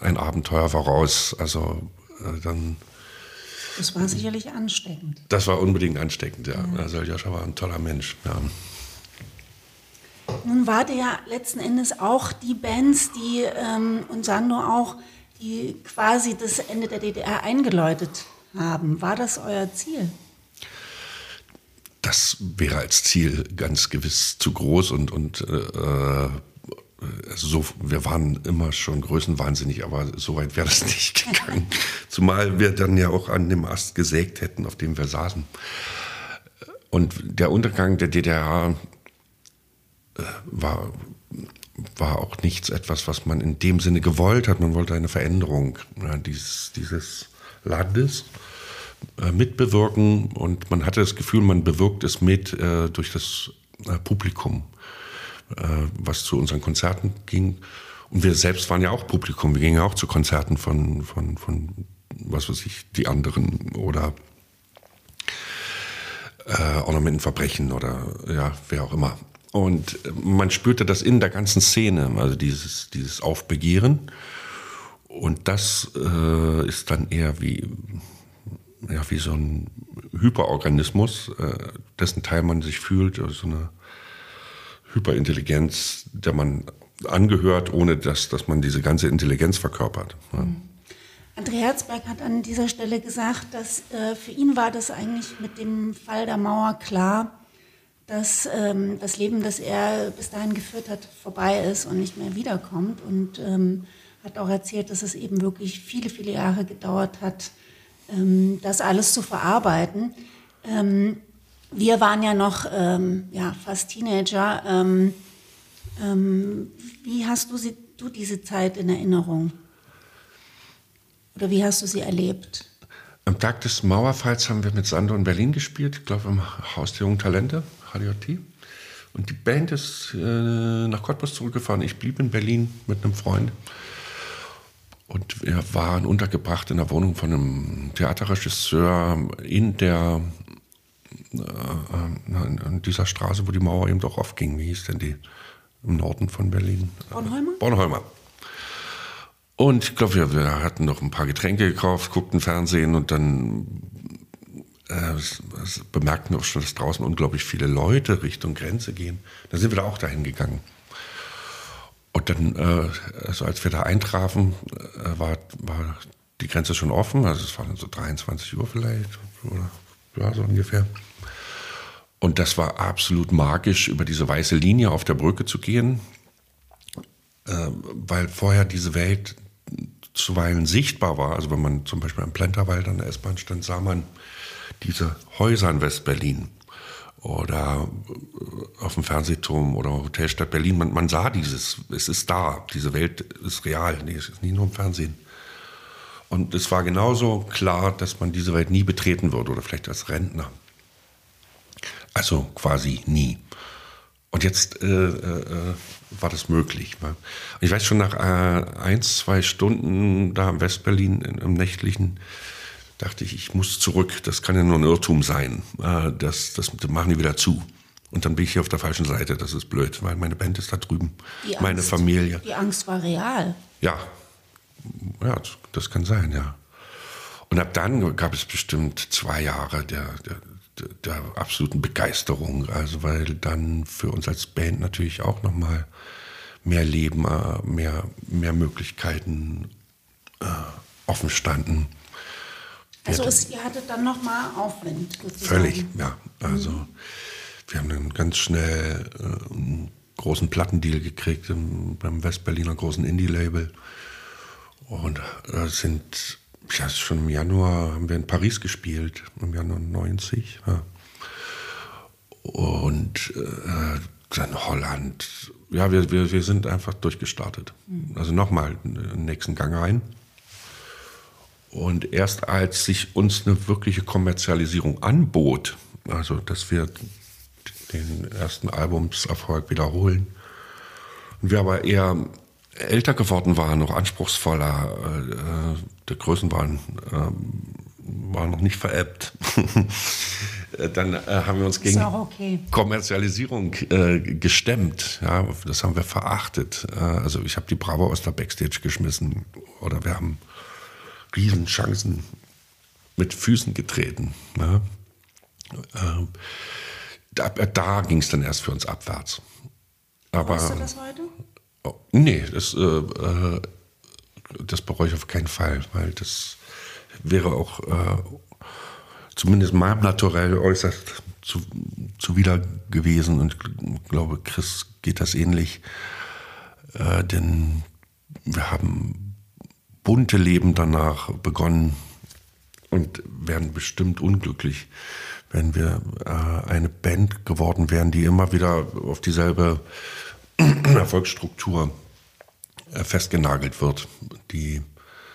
äh, ein Abenteuer voraus. Also äh, dann. Das war sicherlich ansteckend. Das war unbedingt ansteckend, ja. ja. Also Joscha war ein toller Mensch. Ja. Nun war der ja letzten Endes auch die Bands, die ähm, und Sando auch die quasi das Ende der DDR eingeläutet haben. War das euer Ziel? Das wäre als Ziel ganz gewiss zu groß und, und äh, so, wir waren immer schon größenwahnsinnig, aber so weit wäre das nicht gegangen. Zumal wir dann ja auch an dem Ast gesägt hätten, auf dem wir saßen. Und der Untergang der DDR äh, war war auch nichts etwas, was man in dem Sinne gewollt hat. Man wollte eine Veränderung ja, dieses, dieses Landes äh, mitbewirken und man hatte das Gefühl, man bewirkt es mit äh, durch das äh, Publikum, was zu unseren Konzerten ging. Und wir selbst waren ja auch Publikum. Wir gingen ja auch zu Konzerten von, von, von was weiß ich, die anderen oder äh, Ornamentenverbrechen oder ja, wer auch immer. Und man spürte das in der ganzen Szene, also dieses, dieses Aufbegehren. Und das äh, ist dann eher wie, ja, wie so ein Hyperorganismus, äh, dessen Teil man sich fühlt, also so eine Hyperintelligenz, der man angehört, ohne dass, dass man diese ganze Intelligenz verkörpert. Ja. Mhm. André Herzberg hat an dieser Stelle gesagt, dass äh, für ihn war das eigentlich mit dem Fall der Mauer klar, dass ähm, das Leben, das er bis dahin geführt hat, vorbei ist und nicht mehr wiederkommt. Und ähm, hat auch erzählt, dass es eben wirklich viele, viele Jahre gedauert hat, ähm, das alles zu verarbeiten. Ähm, wir waren ja noch ähm, ja, fast Teenager. Ähm, wie hast du, sie, du diese Zeit in Erinnerung? Oder wie hast du sie erlebt? Am Tag des Mauerfalls haben wir mit Sandro in Berlin gespielt, ich glaube im Haus der Jungen Talente. HDJT. Und die Band ist äh, nach Cottbus zurückgefahren. Ich blieb in Berlin mit einem Freund. Und wir waren untergebracht in der Wohnung von einem Theaterregisseur in der äh, in dieser Straße, wo die Mauer eben doch aufging. Wie hieß denn die? Im Norden von Berlin. Bornholmer? Bornholmer. Und ich glaube, wir, wir, hatten noch ein paar Getränke gekauft, guckten Fernsehen und dann äh, bemerkten wir auch schon, dass draußen unglaublich viele Leute Richtung Grenze gehen. Dann sind wir da auch dahin gegangen. Und dann, äh, also als wir da eintrafen, äh, war, war die Grenze schon offen. Also es war dann so 23 Uhr vielleicht oder ja, so ungefähr. Und das war absolut magisch, über diese weiße Linie auf der Brücke zu gehen, äh, weil vorher diese Welt zuweilen sichtbar war. Also wenn man zum Beispiel am Plenterwald an der S-Bahn stand, sah man diese Häuser in West-Berlin oder äh, auf dem Fernsehturm oder Hotelstadt Berlin, man, man, sah dieses, es ist da, diese Welt ist real, nee, es ist nicht nur im Fernsehen. Und es war genauso klar, dass man diese Welt nie betreten würde oder vielleicht als Rentner. Also quasi nie. Und jetzt äh, äh, war das möglich. Ich weiß schon nach äh, ein, zwei Stunden da in Westberlin im nächtlichen, dachte ich, ich muss zurück. Das kann ja nur ein Irrtum sein. Äh, das, das machen die wieder zu. Und dann bin ich hier auf der falschen Seite. Das ist blöd, weil meine Band ist da drüben. Die meine Angst, Familie. Die Angst war real. Ja. Ja, das kann sein, ja. Und ab dann gab es bestimmt zwei Jahre der, der, der absoluten Begeisterung. Also weil dann für uns als Band natürlich auch nochmal mehr Leben, äh, mehr, mehr Möglichkeiten äh, offen standen. Also es, ihr hattet dann nochmal Aufwind. Sozusagen. Völlig, ja. Also mhm. wir haben dann ganz schnell äh, einen großen Plattendeal gekriegt im, beim Westberliner großen Indie-Label. Und äh, sind, ja, schon im Januar haben wir in Paris gespielt, im Januar 90. Ja. Und äh, dann Holland. Ja, wir, wir, wir sind einfach durchgestartet. Mhm. Also nochmal den nächsten Gang rein. Und erst als sich uns eine wirkliche Kommerzialisierung anbot, also dass wir den ersten Albumserfolg wiederholen, und wir aber eher älter geworden waren, noch anspruchsvoller, äh, der Größen waren, äh, waren noch nicht veräppt. dann äh, haben wir uns gegen okay. Kommerzialisierung äh, gestemmt. Ja, das haben wir verachtet. Äh, also ich habe die Bravo aus der Backstage geschmissen oder wir haben Riesenchancen mit Füßen getreten. Ja. Ähm, da, da ging es dann erst für uns abwärts. Aber, Brauchst du das heute? Oh, nee, das, äh, äh, das bereue ich auf keinen Fall, weil das wäre auch äh, zumindest meinem Naturell äußerst zu, zuwider gewesen und ich glaube, Chris geht das ähnlich. Äh, denn wir haben bunte Leben danach begonnen und werden bestimmt unglücklich, wenn wir äh, eine Band geworden wären, die immer wieder auf dieselbe Erfolgsstruktur festgenagelt wird, die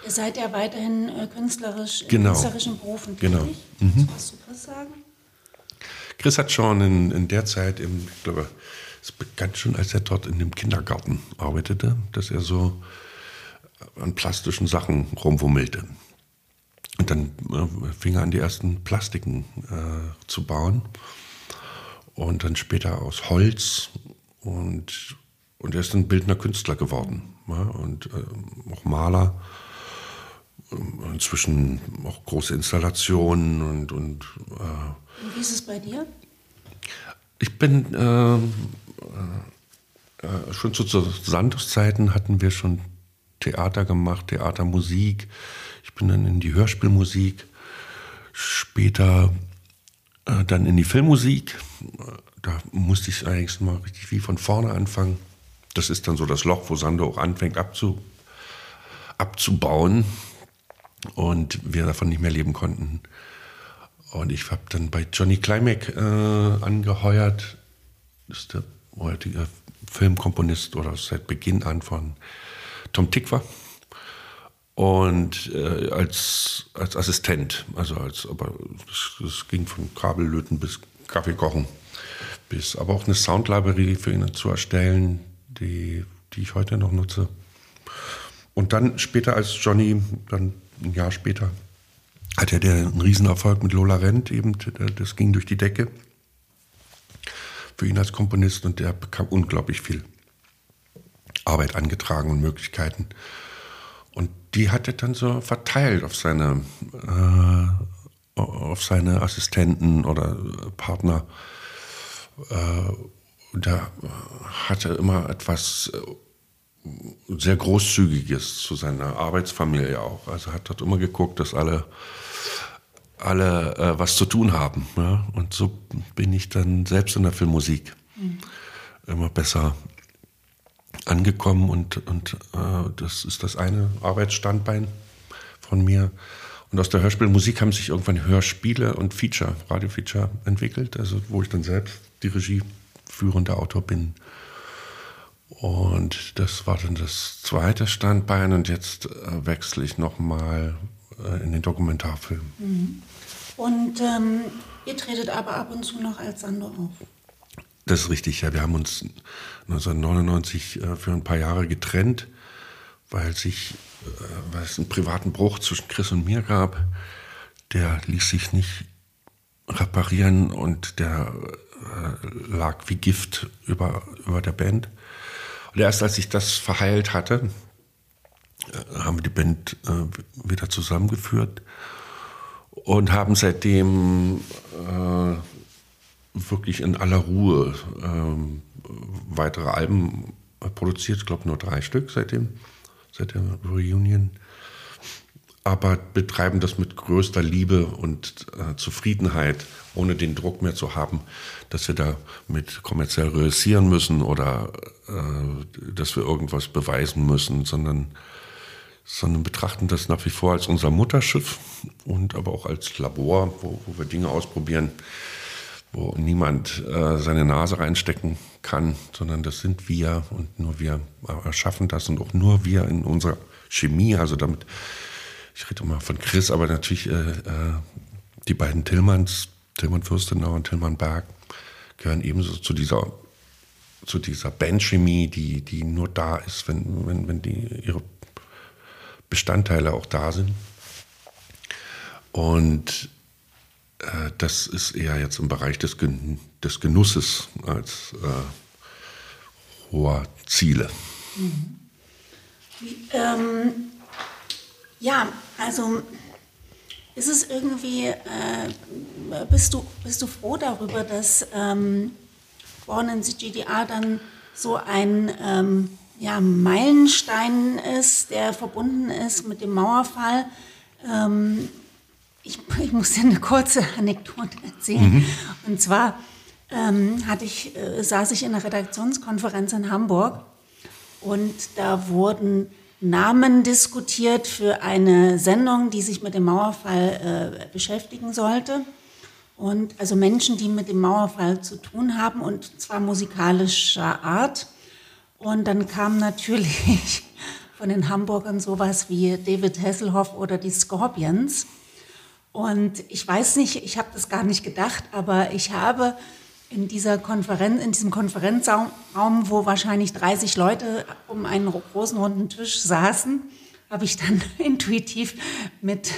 Ihr seid ja weiterhin äh, künstlerisch, genau. künstlerischen Berufen tätig. Genau. Mhm. Was du Chris sagen? Chris hat schon in, in der Zeit, im, ich glaube, es begann schon, als er dort in dem Kindergarten arbeitete, dass er so an plastischen Sachen rumwummelte. Und dann äh, fing er an, die ersten Plastiken äh, zu bauen. Und dann später aus Holz. Und, und er ist ein bildender Künstler geworden. Ja, und äh, auch Maler inzwischen auch große Installationen und. Und, äh, und wie ist es bei dir? Ich bin äh, äh, schon zu, zu Santos-Zeiten hatten wir schon Theater gemacht, Theatermusik. Ich bin dann in die Hörspielmusik, später äh, dann in die Filmmusik. Da musste ich eigentlich mal richtig wie von vorne anfangen. Das ist dann so das Loch, wo Sando auch anfängt abzu, abzubauen und wir davon nicht mehr leben konnten. Und ich habe dann bei Johnny Klimek äh, angeheuert, das ist der heutige Filmkomponist oder seit Beginn an von Tom Tick. Und äh, als, als Assistent, also als, aber es ging von Kabellöten bis Kaffeekochen, bis aber auch eine Soundlibrary für ihn zu erstellen, die, die ich heute noch nutze. Und dann später als Johnny, dann ein Jahr später, hatte der einen Riesenerfolg mit Lola Rent, eben, das ging durch die Decke für ihn als Komponist und der bekam unglaublich viel Arbeit angetragen und Möglichkeiten. Und die hat er dann so verteilt auf seine, äh, auf seine Assistenten oder Partner. Äh, da hatte immer etwas äh, sehr Großzügiges zu seiner Arbeitsfamilie auch. Also hat dort immer geguckt, dass alle, alle äh, was zu tun haben. Ja? Und so bin ich dann selbst in der Filmmusik mhm. immer besser angekommen und, und äh, das ist das eine Arbeitsstandbein von mir. Und aus der Hörspielmusik haben sich irgendwann Hörspiele und Feature, Radiofeature entwickelt, also wo ich dann selbst die Regie führende Autor bin. Und das war dann das zweite Standbein und jetzt äh, wechsle ich nochmal äh, in den Dokumentarfilm. Mhm. Und ähm, ihr tretet aber ab und zu noch als Sando auf? Das ist richtig, ja. Wir haben uns 1999 äh, für ein paar Jahre getrennt, weil, sich, äh, weil es einen privaten Bruch zwischen Chris und mir gab. Der ließ sich nicht reparieren und der lag wie Gift über, über der Band. Und erst als ich das verheilt hatte, haben wir die Band wieder zusammengeführt. und haben seitdem äh, wirklich in aller Ruhe äh, weitere Alben produziert. Ich glaube nur drei Stück seitdem, seit der Reunion. Aber betreiben das mit größter Liebe und äh, Zufriedenheit, ohne den Druck mehr zu haben, dass wir da mit kommerziell realisieren müssen oder äh, dass wir irgendwas beweisen müssen, sondern sondern betrachten das nach wie vor als unser Mutterschiff und aber auch als Labor, wo, wo wir Dinge ausprobieren, wo niemand äh, seine Nase reinstecken kann, sondern das sind wir und nur wir erschaffen das und auch nur wir in unserer Chemie, also damit, ich rede mal von Chris, aber natürlich äh, äh, die beiden Tillmanns, Tillmann Fürstenau und Tillmann Berg, gehören ebenso zu dieser zu dieser Bandchemie, die, die nur da ist, wenn, wenn, wenn die ihre Bestandteile auch da sind. Und äh, das ist eher jetzt im Bereich des, Gen des Genusses als äh, hoher Ziele. Mhm. Ähm, ja, also ist es irgendwie, äh, bist, du, bist du froh darüber, dass ähm, Born in the GDR dann so ein ähm, ja, Meilenstein ist, der verbunden ist mit dem Mauerfall. Ähm, ich, ich, muss dir eine kurze Anekdote erzählen. Mhm. Und zwar ähm, hatte ich, äh, saß ich in einer Redaktionskonferenz in Hamburg und da wurden Namen diskutiert für eine Sendung, die sich mit dem Mauerfall äh, beschäftigen sollte. Und also Menschen, die mit dem Mauerfall zu tun haben und zwar musikalischer Art. Und dann kam natürlich von den Hamburgern sowas wie David Hasselhoff oder die Scorpions. Und ich weiß nicht, ich habe das gar nicht gedacht, aber ich habe in dieser Konferenz, in diesem Konferenzraum, wo wahrscheinlich 30 Leute um einen großen runden Tisch saßen, habe ich dann intuitiv mit,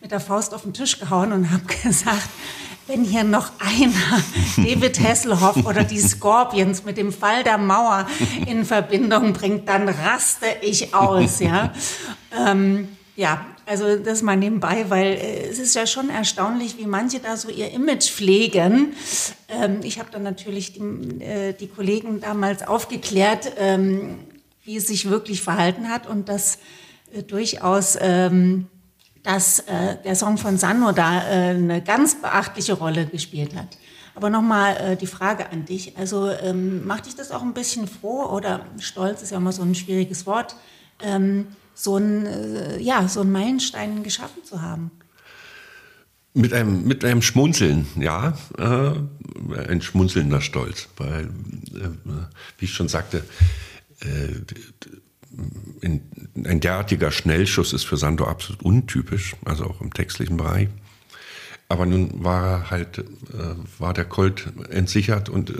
mit der Faust auf den Tisch gehauen und habe gesagt, wenn hier noch einer David Hasselhoff oder die Scorpions mit dem Fall der Mauer in Verbindung bringt, dann raste ich aus, ja. Ähm, ja, also das mal nebenbei, weil äh, es ist ja schon erstaunlich, wie manche da so ihr Image pflegen. Ähm, ich habe dann natürlich die, äh, die, Kollegen damals aufgeklärt, ähm, wie es sich wirklich verhalten hat und dass äh, durchaus ähm, dass der Song von Sanno da eine ganz beachtliche Rolle gespielt hat. Aber nochmal äh, die Frage an dich. Also ähm, macht dich das auch ein bisschen froh oder stolz ist ja immer so ein schwieriges Wort, ähm, so, ein, äh, ja, so einen Meilenstein geschaffen zu haben? Mit einem, mit einem Schmunzeln, ja, äh, ein schmunzelnder Stolz, weil, äh, wie ich schon sagte, äh, in, ein derartiger Schnellschuss ist für Sando absolut untypisch, also auch im textlichen Bereich. Aber nun war halt, äh, war der Colt entsichert und äh,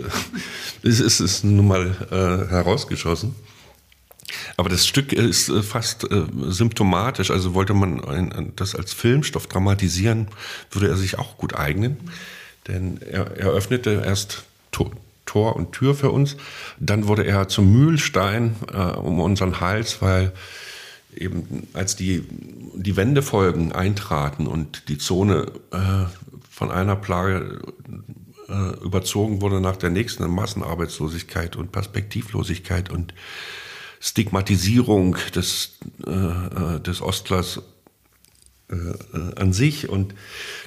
es ist, ist nun mal herausgeschossen. Aber das Stück ist äh, fast äh, symptomatisch. Also wollte man das als Filmstoff dramatisieren, würde er sich auch gut eignen. Denn er, er öffnete erst Tor und Tür für uns. Dann wurde er zum Mühlstein äh, um unseren Hals, weil eben als die, die Wendefolgen eintraten und die Zone äh, von einer Plage äh, überzogen wurde nach der nächsten Massenarbeitslosigkeit und Perspektivlosigkeit und Stigmatisierung des, äh, äh des Ostlers äh, äh, an sich. Und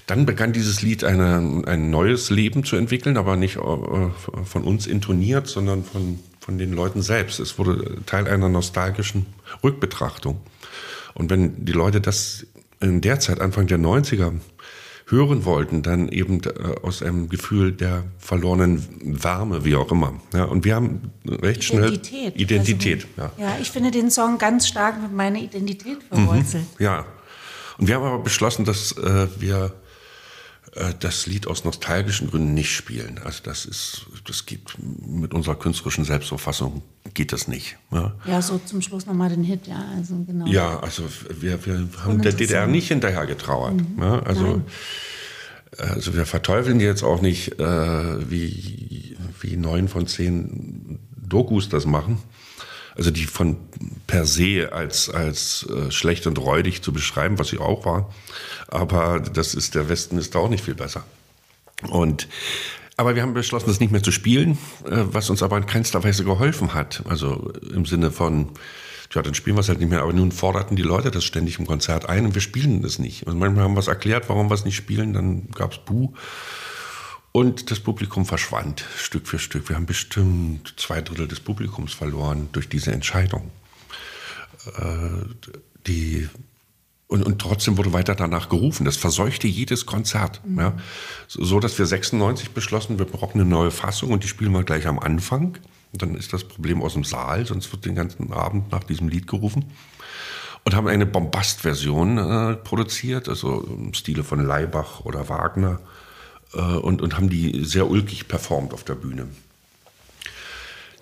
dann begann dieses Lied eine, ein neues Leben zu entwickeln, aber nicht äh, von uns intoniert, sondern von, von den Leuten selbst. Es wurde Teil einer nostalgischen Rückbetrachtung. Und wenn die Leute das in der Zeit, Anfang der 90er, hören wollten, dann eben aus einem Gefühl der verlorenen Wärme, wie auch immer. Ja, und wir haben recht schnell Identität. Identität also, ja. ja, ich finde den Song ganz stark mit meiner Identität verwurzelt. Mhm, ja, und wir haben aber beschlossen, dass äh, wir äh, das Lied aus nostalgischen Gründen nicht spielen. Also das ist, das geht mit unserer künstlerischen Selbstauffassung geht das nicht. Ja, ja so zum Schluss nochmal den Hit, ja, also genau. Ja, also wir, wir haben der DDR nicht hinterher getrauert. Mhm. Ja, also, also wir verteufeln jetzt auch nicht, äh, wie, wie neun von zehn Dokus das machen. also die von per se als, als äh, schlecht und räudig zu beschreiben, was sie auch war. Aber das ist, der Westen ist da auch nicht viel besser. Und aber wir haben beschlossen, das nicht mehr zu spielen, äh, was uns aber in keinster Weise geholfen hat. Also im Sinne von, ja, dann spielen wir es halt nicht mehr. Aber nun forderten die Leute das ständig im Konzert ein und wir spielen das nicht. Und manchmal haben wir es erklärt, warum wir es nicht spielen, dann gab es Buh. Und das Publikum verschwand Stück für Stück. Wir haben bestimmt zwei Drittel des Publikums verloren durch diese Entscheidung. Äh, die und, und trotzdem wurde weiter danach gerufen. Das verseuchte jedes Konzert. Mhm. Ja. So, dass wir 96 beschlossen, wir brauchen eine neue Fassung und die spielen wir gleich am Anfang. Und dann ist das Problem aus dem Saal, sonst wird den ganzen Abend nach diesem Lied gerufen. Und haben eine Bombast-Version äh, produziert, also im Stile von Leibach oder Wagner. Äh, und, und haben die sehr ulkig performt auf der Bühne.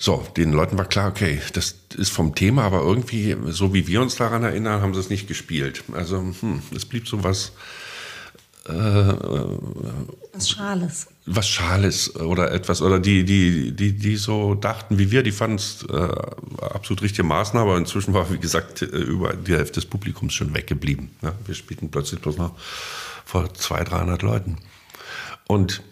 So, den Leuten war klar, okay, das ist vom Thema, aber irgendwie, so wie wir uns daran erinnern, haben sie es nicht gespielt. Also, hm, es blieb so was. Äh, was Schales. Was Schales oder etwas, oder die, die, die, die so dachten wie wir, die fanden es äh, absolut richtige Maßnahme, aber inzwischen war, wie gesagt, über die Hälfte des Publikums schon weggeblieben. Ja, wir spielten plötzlich bloß noch vor 200, 300 Leuten. Und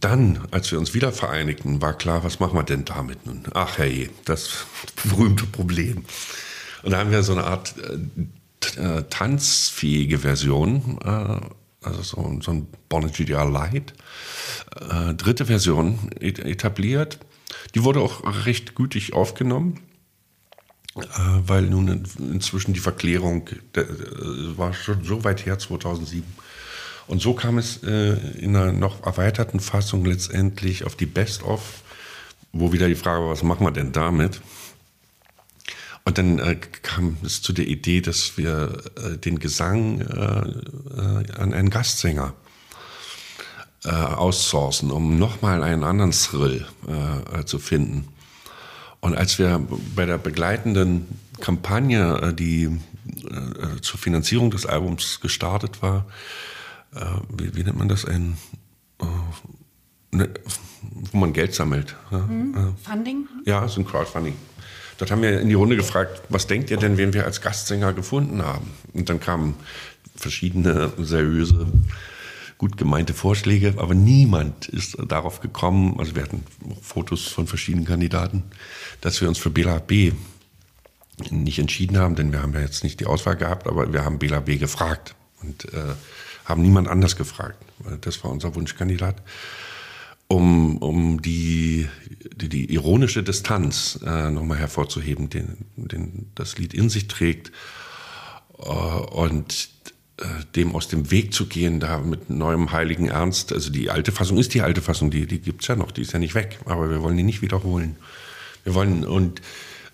dann, als wir uns wieder vereinigten, war klar, was machen wir denn damit nun? Ach hey, das berühmte Problem. Und da haben wir so eine Art äh, äh tanzfähige Version, äh, also so, so ein Bonnet GDR Lite, äh, dritte Version etabliert. Die wurde auch recht gütig aufgenommen, äh, weil nun inzwischen die Verklärung äh, war schon so weit her, 2007 und so kam es äh, in einer noch erweiterten Fassung letztendlich auf die Best-of, wo wieder die Frage war, was machen wir denn damit? Und dann äh, kam es zu der Idee, dass wir äh, den Gesang äh, äh, an einen Gastsänger äh, aussourcen, um nochmal einen anderen Thrill zu finden. Und als wir bei der begleitenden Kampagne, die zur Finanzierung des Albums gestartet war, äh, wie, wie, nennt man das, ein, äh, ne, wo man Geld sammelt. Mhm. Funding? Ja, so ein Crowdfunding. Dort haben wir in die Runde gefragt, was denkt ihr denn, wen wir als Gastsänger gefunden haben? Und dann kamen verschiedene seriöse, gut gemeinte Vorschläge, aber niemand ist darauf gekommen, also wir hatten Fotos von verschiedenen Kandidaten, dass wir uns für Bela B nicht entschieden haben, denn wir haben ja jetzt nicht die Auswahl gehabt, aber wir haben Bela B gefragt. Und äh, haben niemand anders gefragt. Das war unser Wunschkandidat. Um, um die, die, die ironische Distanz äh, nochmal hervorzuheben, den, den das Lied in sich trägt äh, und äh, dem aus dem Weg zu gehen, da mit neuem heiligen Ernst. Also die alte Fassung ist die alte Fassung, die, die gibt es ja noch, die ist ja nicht weg, aber wir wollen die nicht wiederholen. Wir wollen, und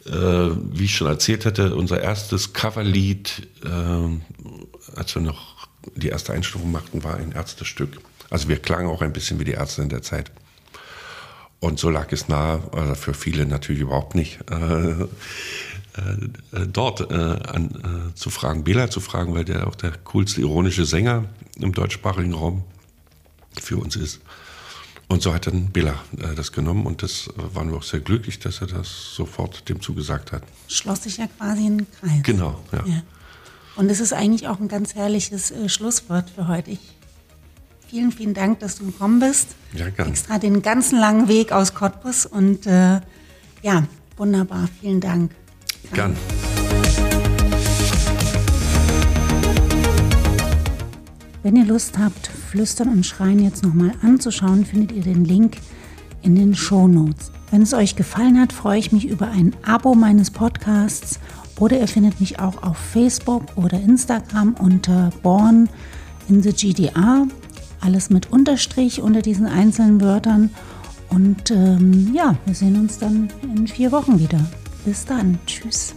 äh, wie ich schon erzählt hatte, unser erstes Coverlied, äh, als wir noch die erste Einstufung machten, war ein Ärztestück. Also wir klangen auch ein bisschen wie die Ärzte in der Zeit. Und so lag es nahe, also für viele natürlich überhaupt nicht, äh, äh, dort äh, an, äh, zu fragen, Bela zu fragen, weil der auch der coolste ironische Sänger im deutschsprachigen Raum für uns ist. Und so hat dann Bela äh, das genommen und das äh, waren wir auch sehr glücklich, dass er das sofort dem zugesagt hat. Schloss sich ja quasi in den Kreis. Genau, ja. ja. Und es ist eigentlich auch ein ganz herrliches äh, Schlusswort für heute. Ich, vielen, vielen Dank, dass du gekommen bist. Ja, gerne. Extra den ganzen langen Weg aus Cottbus und äh, ja, wunderbar. Vielen Dank. Gern. Wenn ihr Lust habt, Flüstern und Schreien jetzt nochmal anzuschauen, findet ihr den Link in den Show Notes. Wenn es euch gefallen hat, freue ich mich über ein Abo meines Podcasts oder ihr findet mich auch auf Facebook oder Instagram unter Born in the GDR. Alles mit Unterstrich unter diesen einzelnen Wörtern. Und ähm, ja, wir sehen uns dann in vier Wochen wieder. Bis dann. Tschüss.